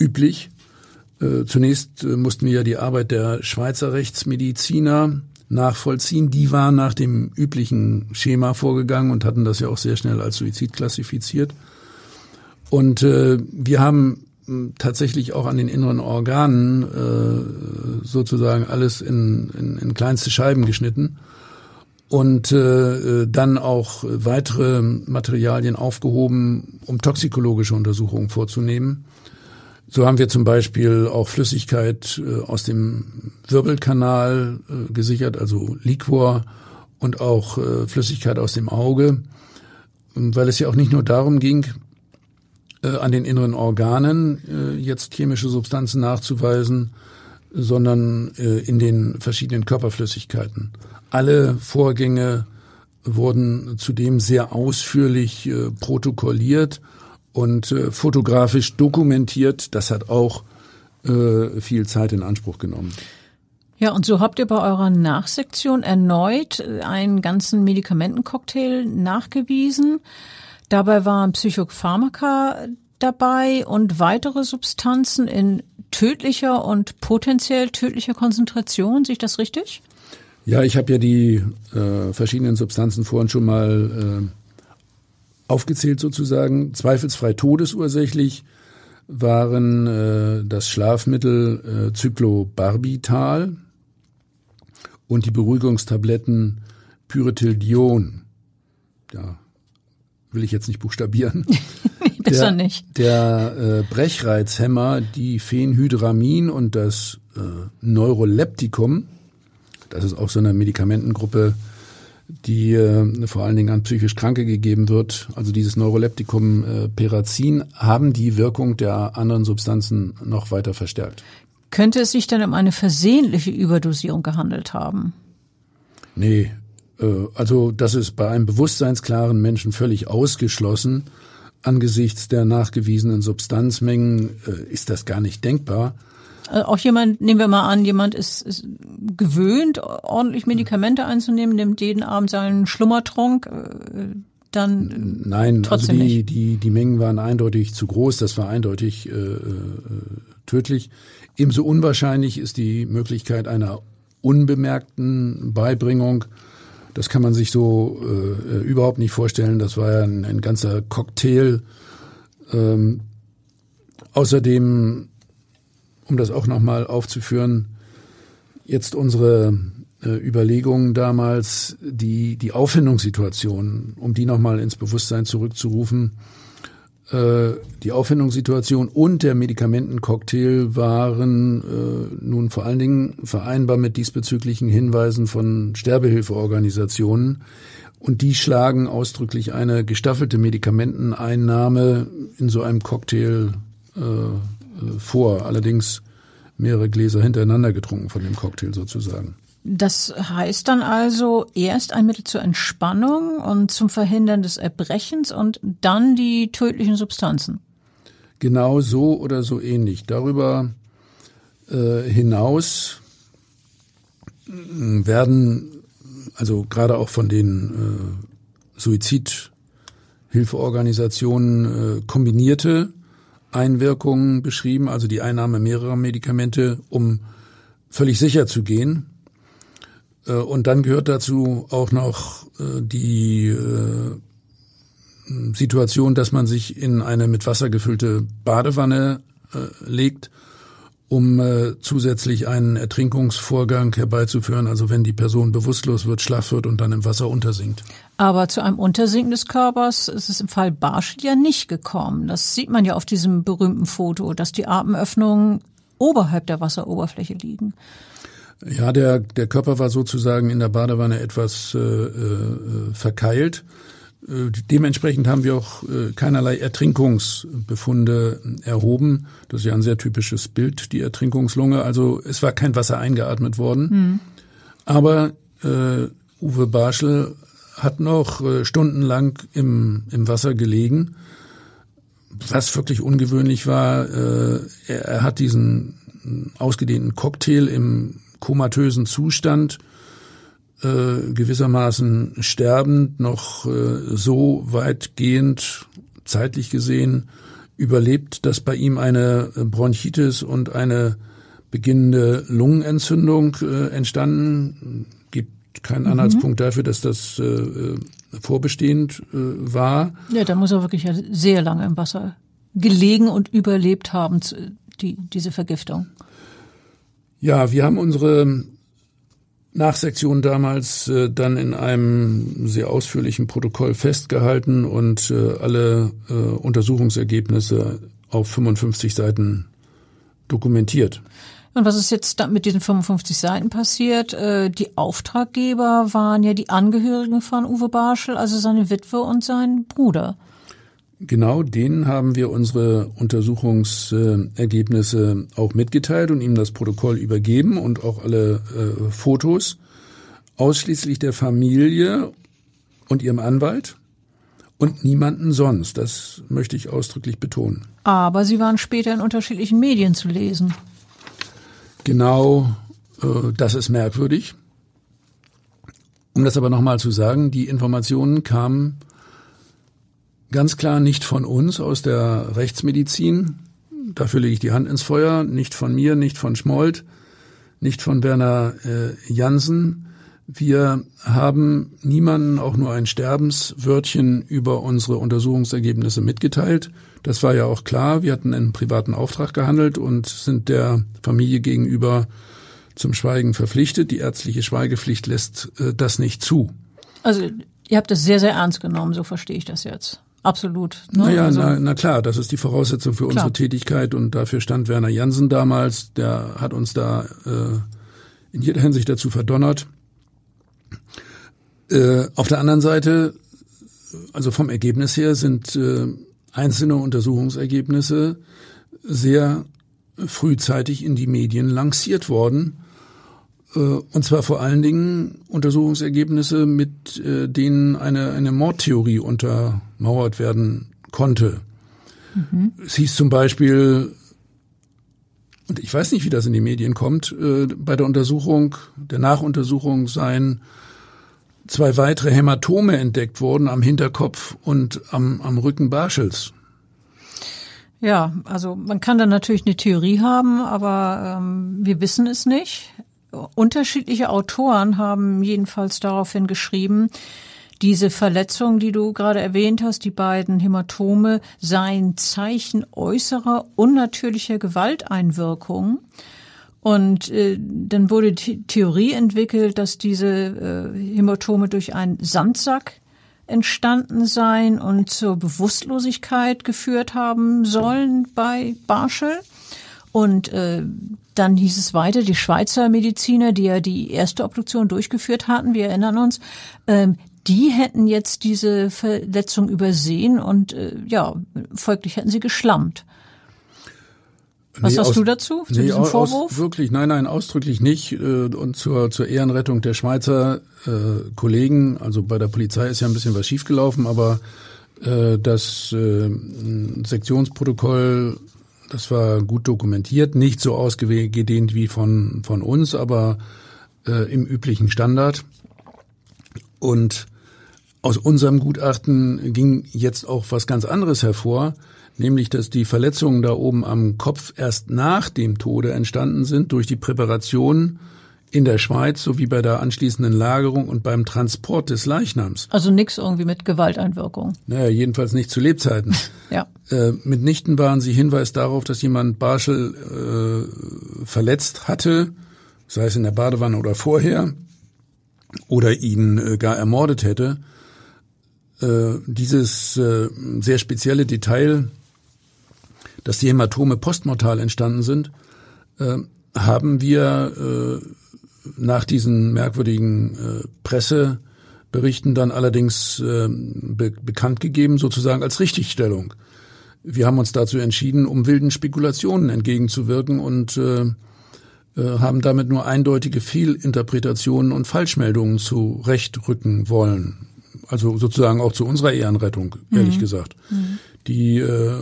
S2: üblich. Äh, zunächst äh, mussten wir ja die Arbeit der Schweizer Rechtsmediziner nachvollziehen. Die waren nach dem üblichen Schema vorgegangen und hatten das ja auch sehr schnell als Suizid klassifiziert. Und äh, wir haben hm, tatsächlich auch an den inneren Organen äh, sozusagen alles in, in, in kleinste Scheiben geschnitten und äh, dann auch weitere Materialien aufgehoben, um toxikologische Untersuchungen vorzunehmen. So haben wir zum Beispiel auch Flüssigkeit äh, aus dem Wirbelkanal äh, gesichert, also Liquor und auch äh, Flüssigkeit aus dem Auge, weil es ja auch nicht nur darum ging, an den inneren Organen jetzt chemische Substanzen nachzuweisen, sondern in den verschiedenen Körperflüssigkeiten. Alle Vorgänge wurden zudem sehr ausführlich protokolliert und äh, fotografisch dokumentiert. Das hat auch äh, viel Zeit in Anspruch genommen.
S1: Ja, und so habt ihr bei eurer Nachsektion erneut äh, einen ganzen Medikamentencocktail nachgewiesen. Dabei waren Psychopharmaka dabei und weitere Substanzen in tödlicher und potenziell tödlicher Konzentration. Sehe ich das richtig?
S2: Ja, ich habe ja die äh, verschiedenen Substanzen vorhin schon mal äh, aufgezählt sozusagen, zweifelsfrei todesursächlich waren äh, das Schlafmittel äh, Cyclobarbital und die Beruhigungstabletten Pyretildion. Ja, will ich jetzt nicht buchstabieren.
S1: Besser der, nicht.
S2: Der äh, Brechreizhemmer, die Phenhydramin und das äh, Neuroleptikum, das ist auch so eine Medikamentengruppe, die äh, vor allen Dingen an psychisch Kranke gegeben wird, also dieses Neuroleptikum äh, Perazin, haben die Wirkung der anderen Substanzen noch weiter verstärkt.
S1: Könnte es sich dann um eine versehentliche Überdosierung gehandelt haben?
S2: Nee, äh, also das ist bei einem bewusstseinsklaren Menschen völlig ausgeschlossen. Angesichts der nachgewiesenen Substanzmengen äh, ist das gar nicht denkbar.
S1: Also auch jemand, nehmen wir mal an, jemand ist, ist gewöhnt, ordentlich Medikamente einzunehmen, nimmt jeden Abend seinen Schlummertrunk. Äh, dann
S2: Nein, also
S1: trotzdem
S2: die,
S1: nicht.
S2: die, die Mengen waren eindeutig zu groß, das war eindeutig äh, äh, tödlich. Ebenso unwahrscheinlich ist die Möglichkeit einer unbemerkten Beibringung. Das kann man sich so äh, überhaupt nicht vorstellen. Das war ja ein, ein ganzer Cocktail. Ähm, außerdem, um das auch nochmal aufzuführen, jetzt unsere äh, Überlegungen damals, die, die Auffindungssituation, um die nochmal ins Bewusstsein zurückzurufen, äh, die Auffindungssituation und der Medikamentencocktail waren äh, nun vor allen Dingen vereinbar mit diesbezüglichen Hinweisen von Sterbehilfeorganisationen. Und die schlagen ausdrücklich eine gestaffelte Medikamenteneinnahme in so einem Cocktail äh, vor. Allerdings mehrere Gläser hintereinander getrunken von dem Cocktail sozusagen.
S1: Das heißt dann also erst ein Mittel zur Entspannung und zum Verhindern des Erbrechens und dann die tödlichen Substanzen.
S2: Genau so oder so ähnlich. Darüber äh, hinaus werden also gerade auch von den äh, Suizidhilfeorganisationen äh, kombinierte Einwirkungen beschrieben, also die Einnahme mehrerer Medikamente, um völlig sicher zu gehen. Äh, und dann gehört dazu auch noch äh, die äh, Situation, dass man sich in eine mit Wasser gefüllte Badewanne legt, um zusätzlich einen Ertrinkungsvorgang herbeizuführen, also wenn die Person bewusstlos wird, schlaff wird und dann im Wasser untersinkt.
S1: Aber zu einem Untersinken des Körpers ist es im Fall Barschel ja nicht gekommen. Das sieht man ja auf diesem berühmten Foto, dass die Atemöffnungen oberhalb der Wasseroberfläche liegen.
S2: Ja, der, der Körper war sozusagen in der Badewanne etwas äh, äh, verkeilt. Äh, dementsprechend haben wir auch äh, keinerlei Ertrinkungsbefunde erhoben. Das ist ja ein sehr typisches Bild, die Ertrinkungslunge. Also es war kein Wasser eingeatmet worden. Mhm. Aber äh, Uwe Barschel hat noch äh, stundenlang im, im Wasser gelegen. Was wirklich ungewöhnlich war, äh, er, er hat diesen ausgedehnten Cocktail im komatösen Zustand äh, gewissermaßen sterbend noch äh, so weitgehend zeitlich gesehen überlebt, dass bei ihm eine Bronchitis und eine beginnende Lungenentzündung äh, entstanden. Gibt keinen mhm. Anhaltspunkt dafür, dass das äh, vorbestehend äh, war.
S1: Ja, da muss er wirklich sehr lange im Wasser gelegen und überlebt haben, die, diese Vergiftung.
S2: Ja, wir haben unsere Nachsektion damals äh, dann in einem sehr ausführlichen Protokoll festgehalten und äh, alle äh, Untersuchungsergebnisse auf 55 Seiten dokumentiert.
S1: Und was ist jetzt mit diesen 55 Seiten passiert? Äh, die Auftraggeber waren ja die Angehörigen von Uwe Barschel, also seine Witwe und sein Bruder.
S2: Genau denen haben wir unsere Untersuchungsergebnisse auch mitgeteilt und ihm das Protokoll übergeben und auch alle äh, Fotos ausschließlich der Familie und ihrem Anwalt und niemanden sonst. Das möchte ich ausdrücklich betonen.
S1: Aber sie waren später in unterschiedlichen Medien zu lesen.
S2: Genau, äh, das ist merkwürdig. Um das aber nochmal zu sagen, die Informationen kamen Ganz klar nicht von uns aus der Rechtsmedizin. Dafür lege ich die Hand ins Feuer. Nicht von mir, nicht von Schmold, nicht von Werner äh, Jansen. Wir haben niemanden auch nur ein Sterbenswörtchen über unsere Untersuchungsergebnisse mitgeteilt. Das war ja auch klar. Wir hatten einen privaten Auftrag gehandelt und sind der Familie gegenüber zum Schweigen verpflichtet. Die ärztliche Schweigepflicht lässt äh, das nicht zu.
S1: Also ihr habt das sehr, sehr ernst genommen, so verstehe ich das jetzt. Absolut.
S2: Ne? Naja, also, na, na klar, das ist die Voraussetzung für klar. unsere Tätigkeit und dafür stand Werner Jansen damals, der hat uns da äh, in jeder Hinsicht dazu verdonnert. Äh, auf der anderen Seite, also vom Ergebnis her sind äh, einzelne Untersuchungsergebnisse sehr frühzeitig in die Medien lanciert worden äh, und zwar vor allen Dingen Untersuchungsergebnisse, mit äh, denen eine, eine Mordtheorie untermauert werden konnte. Mhm. Es hieß zum Beispiel, und ich weiß nicht, wie das in die Medien kommt, äh, bei der Untersuchung, der Nachuntersuchung seien zwei weitere Hämatome entdeckt wurden am Hinterkopf und am, am Rücken Barschels.
S1: Ja, also man kann da natürlich eine Theorie haben, aber ähm, wir wissen es nicht. Unterschiedliche Autoren haben jedenfalls daraufhin geschrieben, diese Verletzung, die du gerade erwähnt hast, die beiden Hämatome, seien Zeichen äußerer unnatürlicher Gewalteinwirkung. Und äh, dann wurde die Theorie entwickelt, dass diese äh, Hämatome durch einen Sandsack entstanden sein und zur Bewusstlosigkeit geführt haben sollen bei Barschel. Und äh, dann hieß es weiter, die Schweizer Mediziner, die ja die erste Obduktion durchgeführt hatten, wir erinnern uns, ähm, die hätten jetzt diese Verletzung übersehen und äh, ja, folglich hätten sie geschlammt. Was nee, sagst aus, du dazu, zu nee, diesem Vorwurf?
S2: Aus, wirklich, nein, nein, ausdrücklich nicht. Äh, und zur, zur Ehrenrettung der Schweizer äh, Kollegen, also bei der Polizei ist ja ein bisschen was schiefgelaufen, aber äh, das äh, Sektionsprotokoll, das war gut dokumentiert, nicht so ausgedehnt wie von, von uns, aber äh, im üblichen Standard. Und aus unserem Gutachten ging jetzt auch was ganz anderes hervor, nämlich dass die Verletzungen da oben am Kopf erst nach dem Tode entstanden sind durch die Präparation in der Schweiz sowie bei der anschließenden Lagerung und beim Transport des Leichnams.
S1: Also nichts irgendwie mit Gewalteinwirkung.
S2: Naja, jedenfalls nicht zu Lebzeiten.
S1: ja.
S2: Äh, mitnichten waren sie Hinweis darauf, dass jemand Barschel äh, verletzt hatte, sei es in der Badewanne oder vorher, oder ihn äh, gar ermordet hätte. Äh, dieses äh, sehr spezielle Detail, dass die Hämatome postmortal entstanden sind, haben wir nach diesen merkwürdigen Presseberichten dann allerdings be bekannt gegeben, sozusagen als Richtigstellung. Wir haben uns dazu entschieden, um wilden Spekulationen entgegenzuwirken und äh, haben damit nur eindeutige Fehlinterpretationen und Falschmeldungen zurechtrücken wollen. Also sozusagen auch zu unserer Ehrenrettung, ehrlich mhm. gesagt. Mhm. Die äh,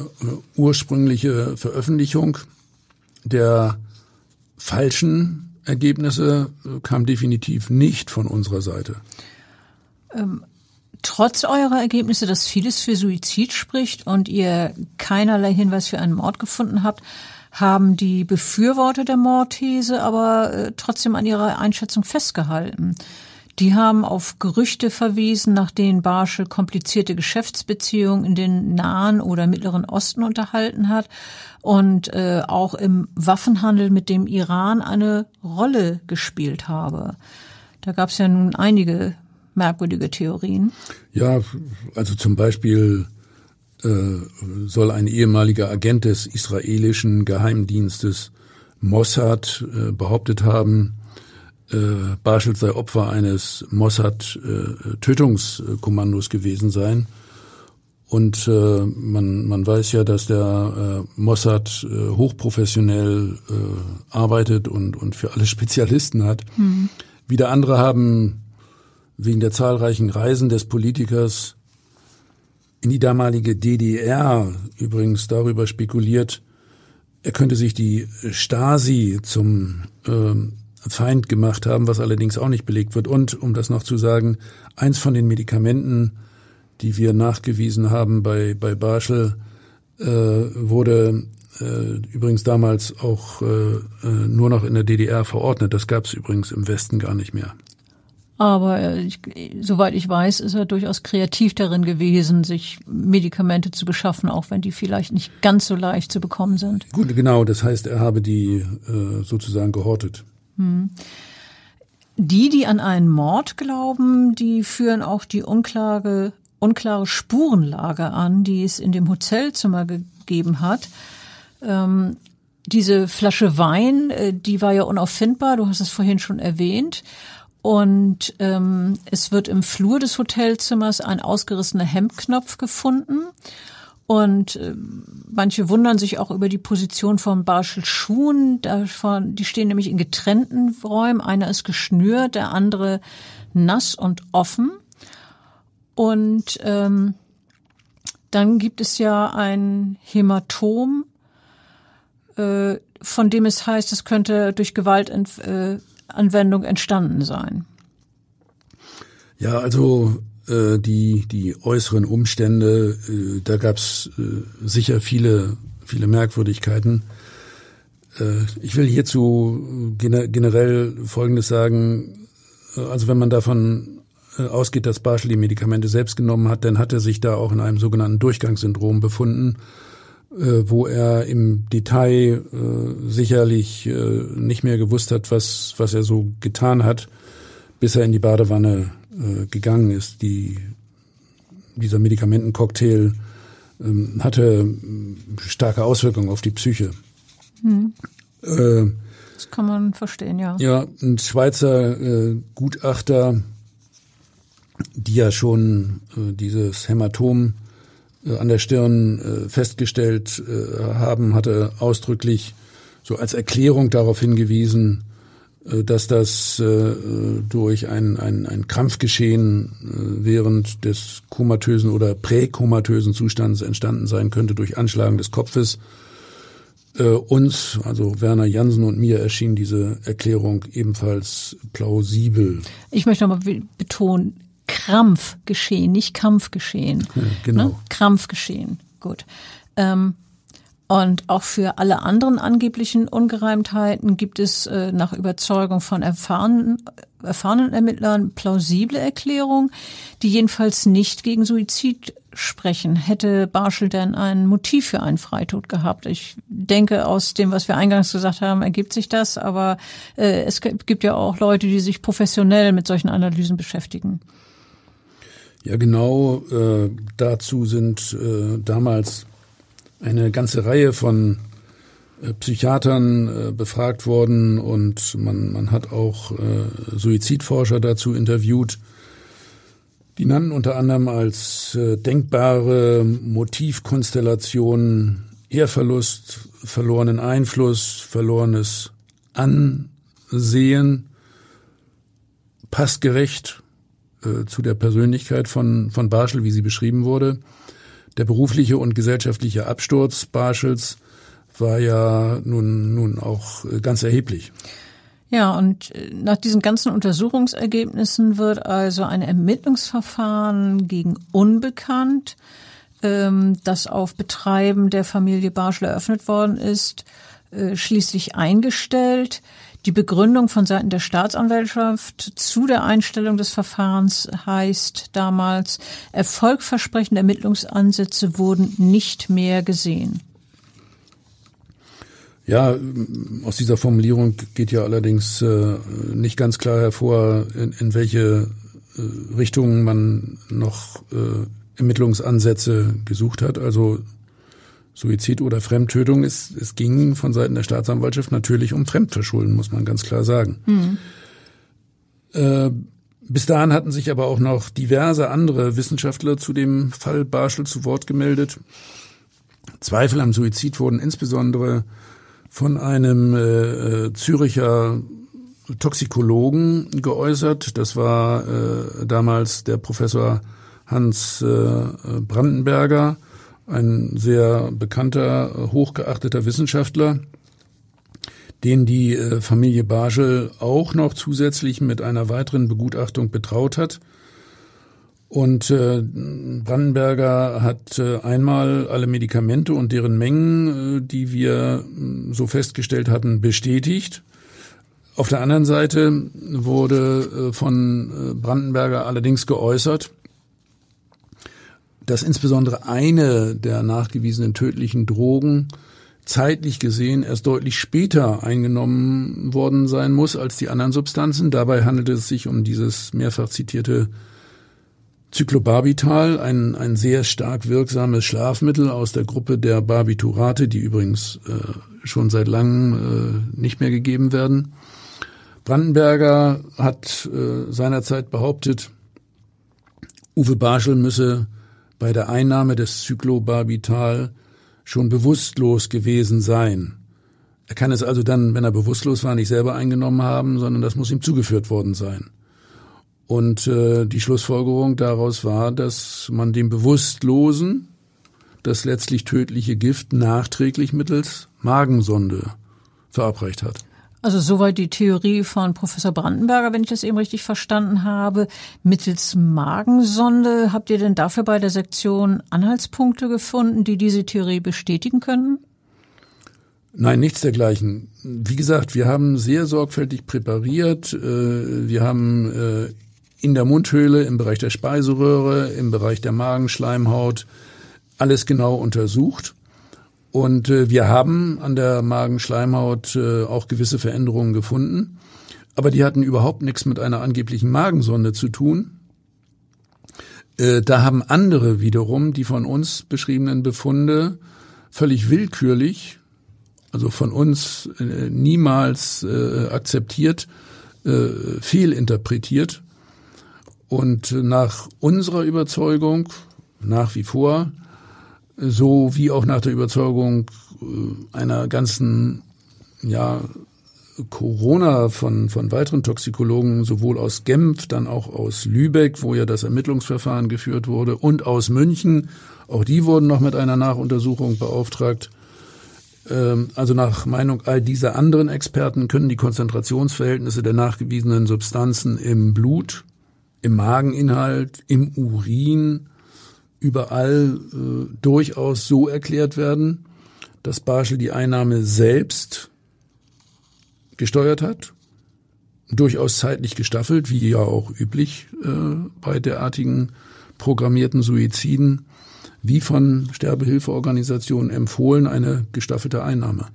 S2: ursprüngliche Veröffentlichung der falschen Ergebnisse äh, kam definitiv nicht von unserer Seite.
S1: Ähm, trotz eurer Ergebnisse, dass vieles für Suizid spricht und ihr keinerlei Hinweis für einen Mord gefunden habt, haben die Befürworter der Mordthese aber äh, trotzdem an ihrer Einschätzung festgehalten. Die haben auf Gerüchte verwiesen, nach denen Barschel komplizierte Geschäftsbeziehungen in den Nahen oder Mittleren Osten unterhalten hat und äh, auch im Waffenhandel mit dem Iran eine Rolle gespielt habe. Da gab es ja nun einige merkwürdige Theorien.
S2: Ja, also zum Beispiel soll ein ehemaliger Agent des israelischen Geheimdienstes Mossad äh, behauptet haben, äh, Barschel sei Opfer eines Mossad-Tötungskommandos äh, gewesen sein. Und äh, man, man weiß ja, dass der äh, Mossad äh, hochprofessionell äh, arbeitet und, und für alle Spezialisten hat. Mhm. Wieder andere haben wegen der zahlreichen Reisen des Politikers die damalige DDR übrigens darüber spekuliert, er könnte sich die Stasi zum äh, Feind gemacht haben, was allerdings auch nicht belegt wird. Und um das noch zu sagen, eins von den Medikamenten, die wir nachgewiesen haben bei, bei Barschel, äh, wurde äh, übrigens damals auch äh, äh nur noch in der DDR verordnet. Das gab es übrigens im Westen gar nicht mehr.
S1: Aber äh, ich, soweit ich weiß, ist er durchaus kreativ darin gewesen, sich Medikamente zu beschaffen, auch wenn die vielleicht nicht ganz so leicht zu bekommen sind.
S2: Gut, genau. Das heißt, er habe die äh, sozusagen gehortet. Hm.
S1: Die, die an einen Mord glauben, die führen auch die unklare, unklare Spurenlage an, die es in dem Hotelzimmer gegeben hat. Ähm, diese Flasche Wein, äh, die war ja unauffindbar, du hast es vorhin schon erwähnt. Und ähm, es wird im Flur des Hotelzimmers ein ausgerissener Hemdknopf gefunden. Und äh, manche wundern sich auch über die Position von Barschel Schuhen. Davon, die stehen nämlich in getrennten Räumen. Einer ist geschnürt, der andere nass und offen. Und ähm, dann gibt es ja ein Hämatom, äh, von dem es heißt, es könnte durch Gewaltanwendung äh, entstanden sein.
S2: Ja, also äh, die die äußeren Umstände, äh, da gab's äh, sicher viele viele Merkwürdigkeiten. Äh, ich will hierzu generell Folgendes sagen. Äh, also wenn man davon äh, ausgeht, dass Barschel die Medikamente selbst genommen hat, dann hat er sich da auch in einem sogenannten Durchgangssyndrom befunden, wo er im Detail sicherlich nicht mehr gewusst hat, was, was er so getan hat, bis er in die Badewanne gegangen ist. Die, dieser Medikamentencocktail ähm, hatte starke Auswirkungen auf die Psyche.
S1: Hm. Äh, das kann man verstehen, ja.
S2: Ja, ein Schweizer äh, Gutachter, die ja schon äh, dieses Hämatom äh, an der Stirn äh, festgestellt äh, haben, hatte ausdrücklich so als Erklärung darauf hingewiesen, äh, dass das äh, durch ein, ein, ein Krampfgeschehen äh, während des komatösen oder präkomatösen Zustands entstanden sein könnte durch Anschlagen des Kopfes. Uns, also Werner Jansen und mir, erschien diese Erklärung ebenfalls plausibel.
S1: Ich möchte nochmal betonen, Krampfgeschehen, nicht Kampfgeschehen.
S2: Ja, genau. Ne?
S1: Krampfgeschehen, gut. Ähm, und auch für alle anderen angeblichen Ungereimtheiten gibt es äh, nach Überzeugung von erfahrenen, erfahrenen Ermittlern plausible Erklärungen, die jedenfalls nicht gegen Suizid sprechen. Hätte Barschel denn ein Motiv für einen Freitod gehabt? Ich denke, aus dem, was wir eingangs gesagt haben, ergibt sich das, aber äh, es gibt ja auch Leute, die sich professionell mit solchen Analysen beschäftigen.
S2: Ja, genau äh, dazu sind äh, damals eine ganze Reihe von äh, Psychiatern äh, befragt worden und man, man hat auch äh, Suizidforscher dazu interviewt. Die nannten unter anderem als äh, denkbare Motivkonstellation Ehrverlust, verlorenen Einfluss, verlorenes Ansehen, passgerecht äh, zu der Persönlichkeit von, von Barschel, wie sie beschrieben wurde. Der berufliche und gesellschaftliche Absturz Barschels war ja nun, nun auch äh, ganz erheblich.
S1: Ja, und äh, nach diesen ganzen Untersuchungsergebnissen wird also ein Ermittlungsverfahren gegen Unbekannt, ähm, das auf Betreiben der Familie Barschel eröffnet worden ist, äh, schließlich eingestellt. Die Begründung von Seiten der Staatsanwaltschaft zu der Einstellung des Verfahrens heißt damals, erfolgversprechende Ermittlungsansätze wurden nicht mehr gesehen.
S2: Ja, aus dieser Formulierung geht ja allerdings äh, nicht ganz klar hervor, in, in welche äh, Richtung man noch äh, Ermittlungsansätze gesucht hat. Also Suizid oder Fremdtötung ist, es ging von Seiten der Staatsanwaltschaft natürlich um Fremdverschulden, muss man ganz klar sagen. Mhm. Äh, bis dahin hatten sich aber auch noch diverse andere Wissenschaftler zu dem Fall Barschel zu Wort gemeldet. Zweifel am Suizid wurden insbesondere von einem äh, äh Züricher Toxikologen geäußert. Das war äh, damals der Professor Hans äh, Brandenberger ein sehr bekannter, hochgeachteter Wissenschaftler, den die äh, Familie Barschel auch noch zusätzlich mit einer weiteren Begutachtung betraut hat. Und äh, Brandenberger hat äh, einmal alle Medikamente und deren Mengen, die wir so festgestellt hatten, bestätigt. Auf der anderen Seite wurde von Brandenberger allerdings geäußert, dass insbesondere eine der nachgewiesenen tödlichen Drogen zeitlich gesehen erst deutlich später eingenommen worden sein muss als die anderen Substanzen. Dabei handelt es sich um dieses mehrfach zitierte Cyclobarbital, ein, ein sehr stark wirksames Schlafmittel aus der Gruppe der Barbiturate, die übrigens äh, schon seit langem äh, nicht mehr gegeben werden. Brandenberger hat äh, seinerzeit behauptet, Uwe Barschel müsse bei der Einnahme des Cyclobarbital schon bewusstlos gewesen sein. Er kann es also dann, wenn er bewusstlos war, nicht selber eingenommen haben, sondern das muss ihm zugeführt worden sein. Und äh, die Schlussfolgerung daraus war, dass man dem Bewusstlosen das letztlich tödliche Gift nachträglich mittels Magensonde verabreicht hat.
S1: Also soweit die Theorie von Professor Brandenberger, wenn ich das eben richtig verstanden habe. Mittels Magensonde habt ihr denn dafür bei der Sektion Anhaltspunkte gefunden, die diese Theorie bestätigen können?
S2: Nein, nichts dergleichen. Wie gesagt, wir haben sehr sorgfältig präpariert. Äh, wir haben äh, in der Mundhöhle, im Bereich der Speiseröhre, im Bereich der Magenschleimhaut alles genau untersucht. Und äh, wir haben an der Magenschleimhaut äh, auch gewisse Veränderungen gefunden. Aber die hatten überhaupt nichts mit einer angeblichen Magensonde zu tun. Äh, da haben andere wiederum die von uns beschriebenen Befunde völlig willkürlich, also von uns äh, niemals äh, akzeptiert, äh, fehlinterpretiert. Und nach unserer Überzeugung nach wie vor so wie auch nach der Überzeugung äh, einer ganzen ja Corona von von weiteren Toxikologen sowohl aus Genf, dann auch aus Lübeck, wo ja das Ermittlungsverfahren geführt wurde, und aus München. Auch die wurden noch mit einer Nachuntersuchung beauftragt. Ähm, also nach Meinung all dieser anderen Experten können die Konzentrationsverhältnisse der nachgewiesenen Substanzen im Blut, im Mageninhalt, im Urin überall äh, durchaus so erklärt werden, dass Barschel die Einnahme selbst gesteuert hat, durchaus zeitlich gestaffelt, wie ja auch üblich äh, bei derartigen programmierten Suiziden, wie von Sterbehilfeorganisationen empfohlen, eine gestaffelte Einnahme.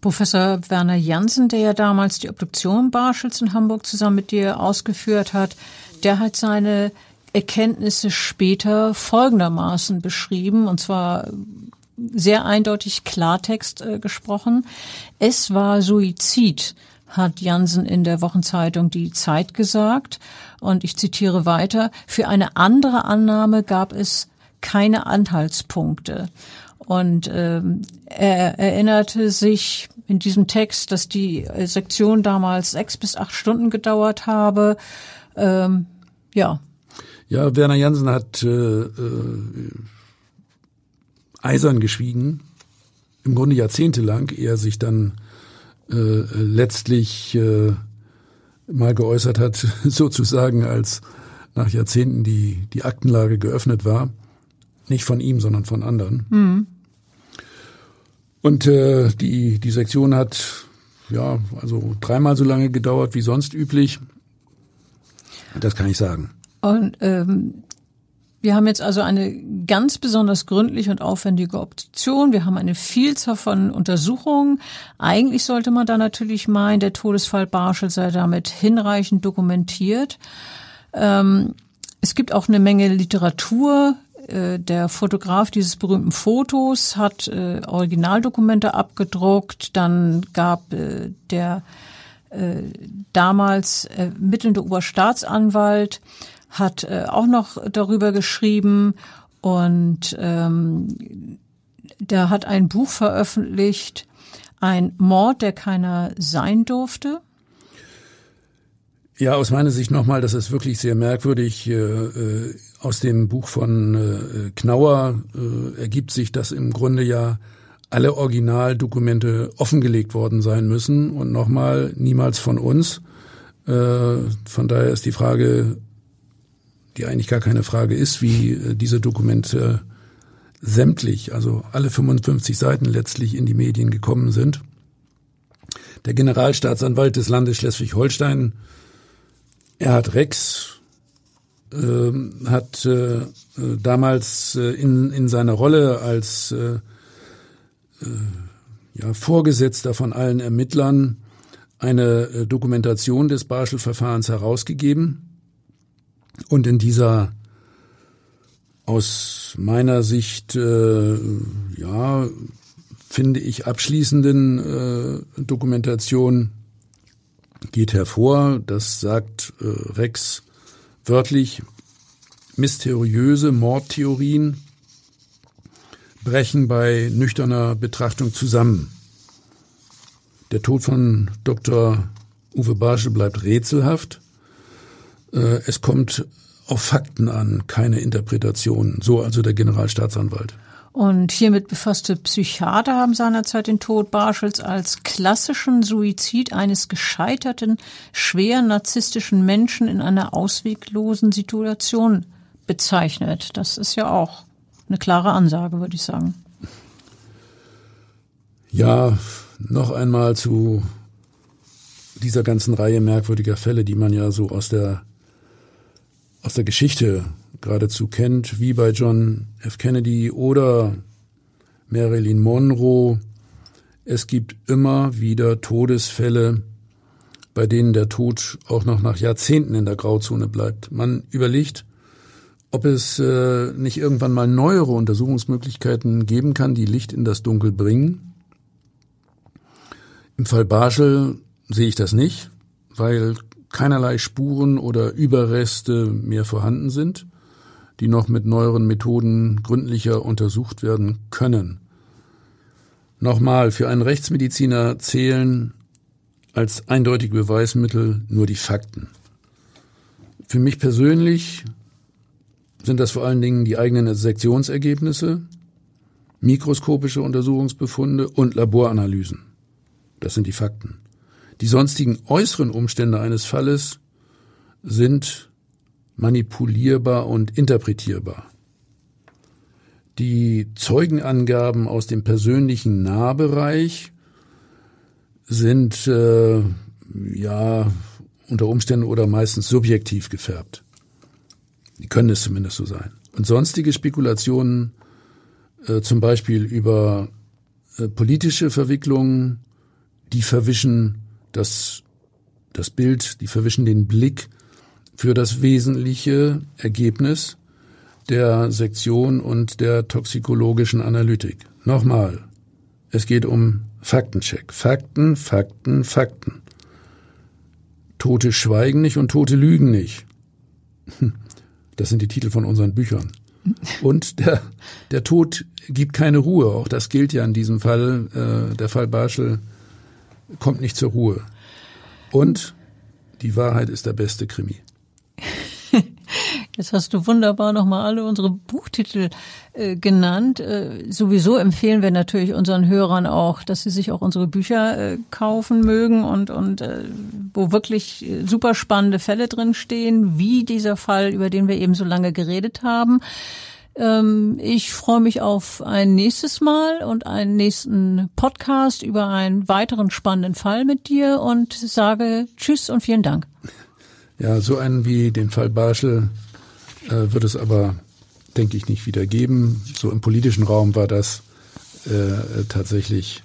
S1: Professor Werner Jansen, der ja damals die Obduktion Barschels in Hamburg zusammen mit dir ausgeführt hat, der hat seine Erkenntnisse später folgendermaßen beschrieben, und zwar sehr eindeutig Klartext äh, gesprochen. Es war Suizid, hat Jansen in der Wochenzeitung Die Zeit gesagt. Und ich zitiere weiter, für eine andere Annahme gab es keine Anhaltspunkte. Und ähm, er erinnerte sich in diesem Text, dass die Sektion damals sechs bis acht Stunden gedauert habe. Ähm, ja,
S2: ja, Werner Jansen hat äh, äh, eisern geschwiegen, im Grunde jahrzehntelang, ehe er sich dann äh, letztlich äh, mal geäußert hat, sozusagen als nach Jahrzehnten die, die Aktenlage geöffnet war. Nicht von ihm, sondern von anderen. Mhm. Und äh, die, die Sektion hat ja also dreimal so lange gedauert wie sonst üblich. Das kann ich sagen.
S1: Und ähm, wir haben jetzt also eine ganz besonders gründliche und aufwendige Obduktion. Wir haben eine Vielzahl von Untersuchungen. Eigentlich sollte man da natürlich meinen, der Todesfall Barschel sei damit hinreichend dokumentiert. Ähm, es gibt auch eine Menge Literatur. Äh, der Fotograf dieses berühmten Fotos hat äh, Originaldokumente abgedruckt. Dann gab äh, der äh, damals ermittelnde Oberstaatsanwalt hat äh, auch noch darüber geschrieben und ähm, der hat ein Buch veröffentlicht, ein Mord, der keiner sein durfte.
S2: Ja, aus meiner Sicht nochmal, das ist wirklich sehr merkwürdig. Äh, äh, aus dem Buch von äh, Knauer äh, ergibt sich, dass im Grunde ja alle Originaldokumente offengelegt worden sein müssen und nochmal niemals von uns. Äh, von daher ist die Frage, die eigentlich gar keine Frage ist, wie äh, diese Dokumente sämtlich, also alle 55 Seiten letztlich in die Medien gekommen sind. Der Generalstaatsanwalt des Landes Schleswig-Holstein, Erhard Rex, äh, hat äh, damals äh, in, in seiner Rolle als äh, äh, ja, Vorgesetzter von allen Ermittlern eine Dokumentation des Barschel-Verfahrens herausgegeben und in dieser aus meiner Sicht äh, ja finde ich abschließenden äh, Dokumentation geht hervor, das sagt äh, Rex wörtlich, mysteriöse Mordtheorien brechen bei nüchterner Betrachtung zusammen. Der Tod von Dr. Uwe Barschel bleibt rätselhaft. Äh, es kommt auf Fakten an, keine Interpretationen. So also der Generalstaatsanwalt.
S1: Und hiermit befasste Psychiater haben seinerzeit den Tod Barschels als klassischen Suizid eines gescheiterten, schwer narzisstischen Menschen in einer ausweglosen Situation bezeichnet. Das ist ja auch eine klare Ansage, würde ich sagen.
S2: Ja, noch einmal zu dieser ganzen Reihe merkwürdiger Fälle, die man ja so aus der aus der Geschichte geradezu kennt, wie bei John F. Kennedy oder Marilyn Monroe. Es gibt immer wieder Todesfälle, bei denen der Tod auch noch nach Jahrzehnten in der Grauzone bleibt. Man überlegt, ob es äh, nicht irgendwann mal neuere Untersuchungsmöglichkeiten geben kann, die Licht in das Dunkel bringen. Im Fall Barschel sehe ich das nicht, weil keinerlei Spuren oder Überreste mehr vorhanden sind, die noch mit neueren Methoden gründlicher untersucht werden können. Nochmal, für einen Rechtsmediziner zählen als eindeutige Beweismittel nur die Fakten. Für mich persönlich sind das vor allen Dingen die eigenen Sektionsergebnisse, mikroskopische Untersuchungsbefunde und Laboranalysen. Das sind die Fakten. Die sonstigen äußeren Umstände eines Falles sind manipulierbar und interpretierbar. Die Zeugenangaben aus dem persönlichen Nahbereich sind äh, ja unter Umständen oder meistens subjektiv gefärbt. Die können es zumindest so sein. Und sonstige Spekulationen, äh, zum Beispiel über äh, politische Verwicklungen, die verwischen das, das Bild, die verwischen den Blick für das wesentliche Ergebnis der Sektion und der toxikologischen Analytik. Nochmal, es geht um Faktencheck. Fakten, Fakten, Fakten. Tote schweigen nicht und Tote lügen nicht. Das sind die Titel von unseren Büchern. Und der, der Tod gibt keine Ruhe. Auch das gilt ja in diesem Fall. Äh, der Fall Barschel kommt nicht zur Ruhe. Und die Wahrheit ist der beste Krimi.
S1: Jetzt hast du wunderbar nochmal alle unsere Buchtitel äh, genannt. Äh, sowieso empfehlen wir natürlich unseren Hörern auch, dass sie sich auch unsere Bücher äh, kaufen mögen und, und äh, wo wirklich äh, super spannende Fälle drin stehen, wie dieser Fall, über den wir eben so lange geredet haben. Ähm, ich freue mich auf ein nächstes Mal und einen nächsten Podcast über einen weiteren spannenden Fall mit dir und sage Tschüss und vielen Dank.
S2: Ja, so einen wie den Fall Barschel äh, wird es aber, denke ich, nicht wieder geben. So im politischen Raum war das äh, tatsächlich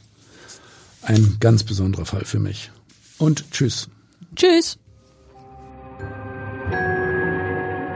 S2: ein ganz besonderer Fall für mich. Und tschüss.
S1: Tschüss.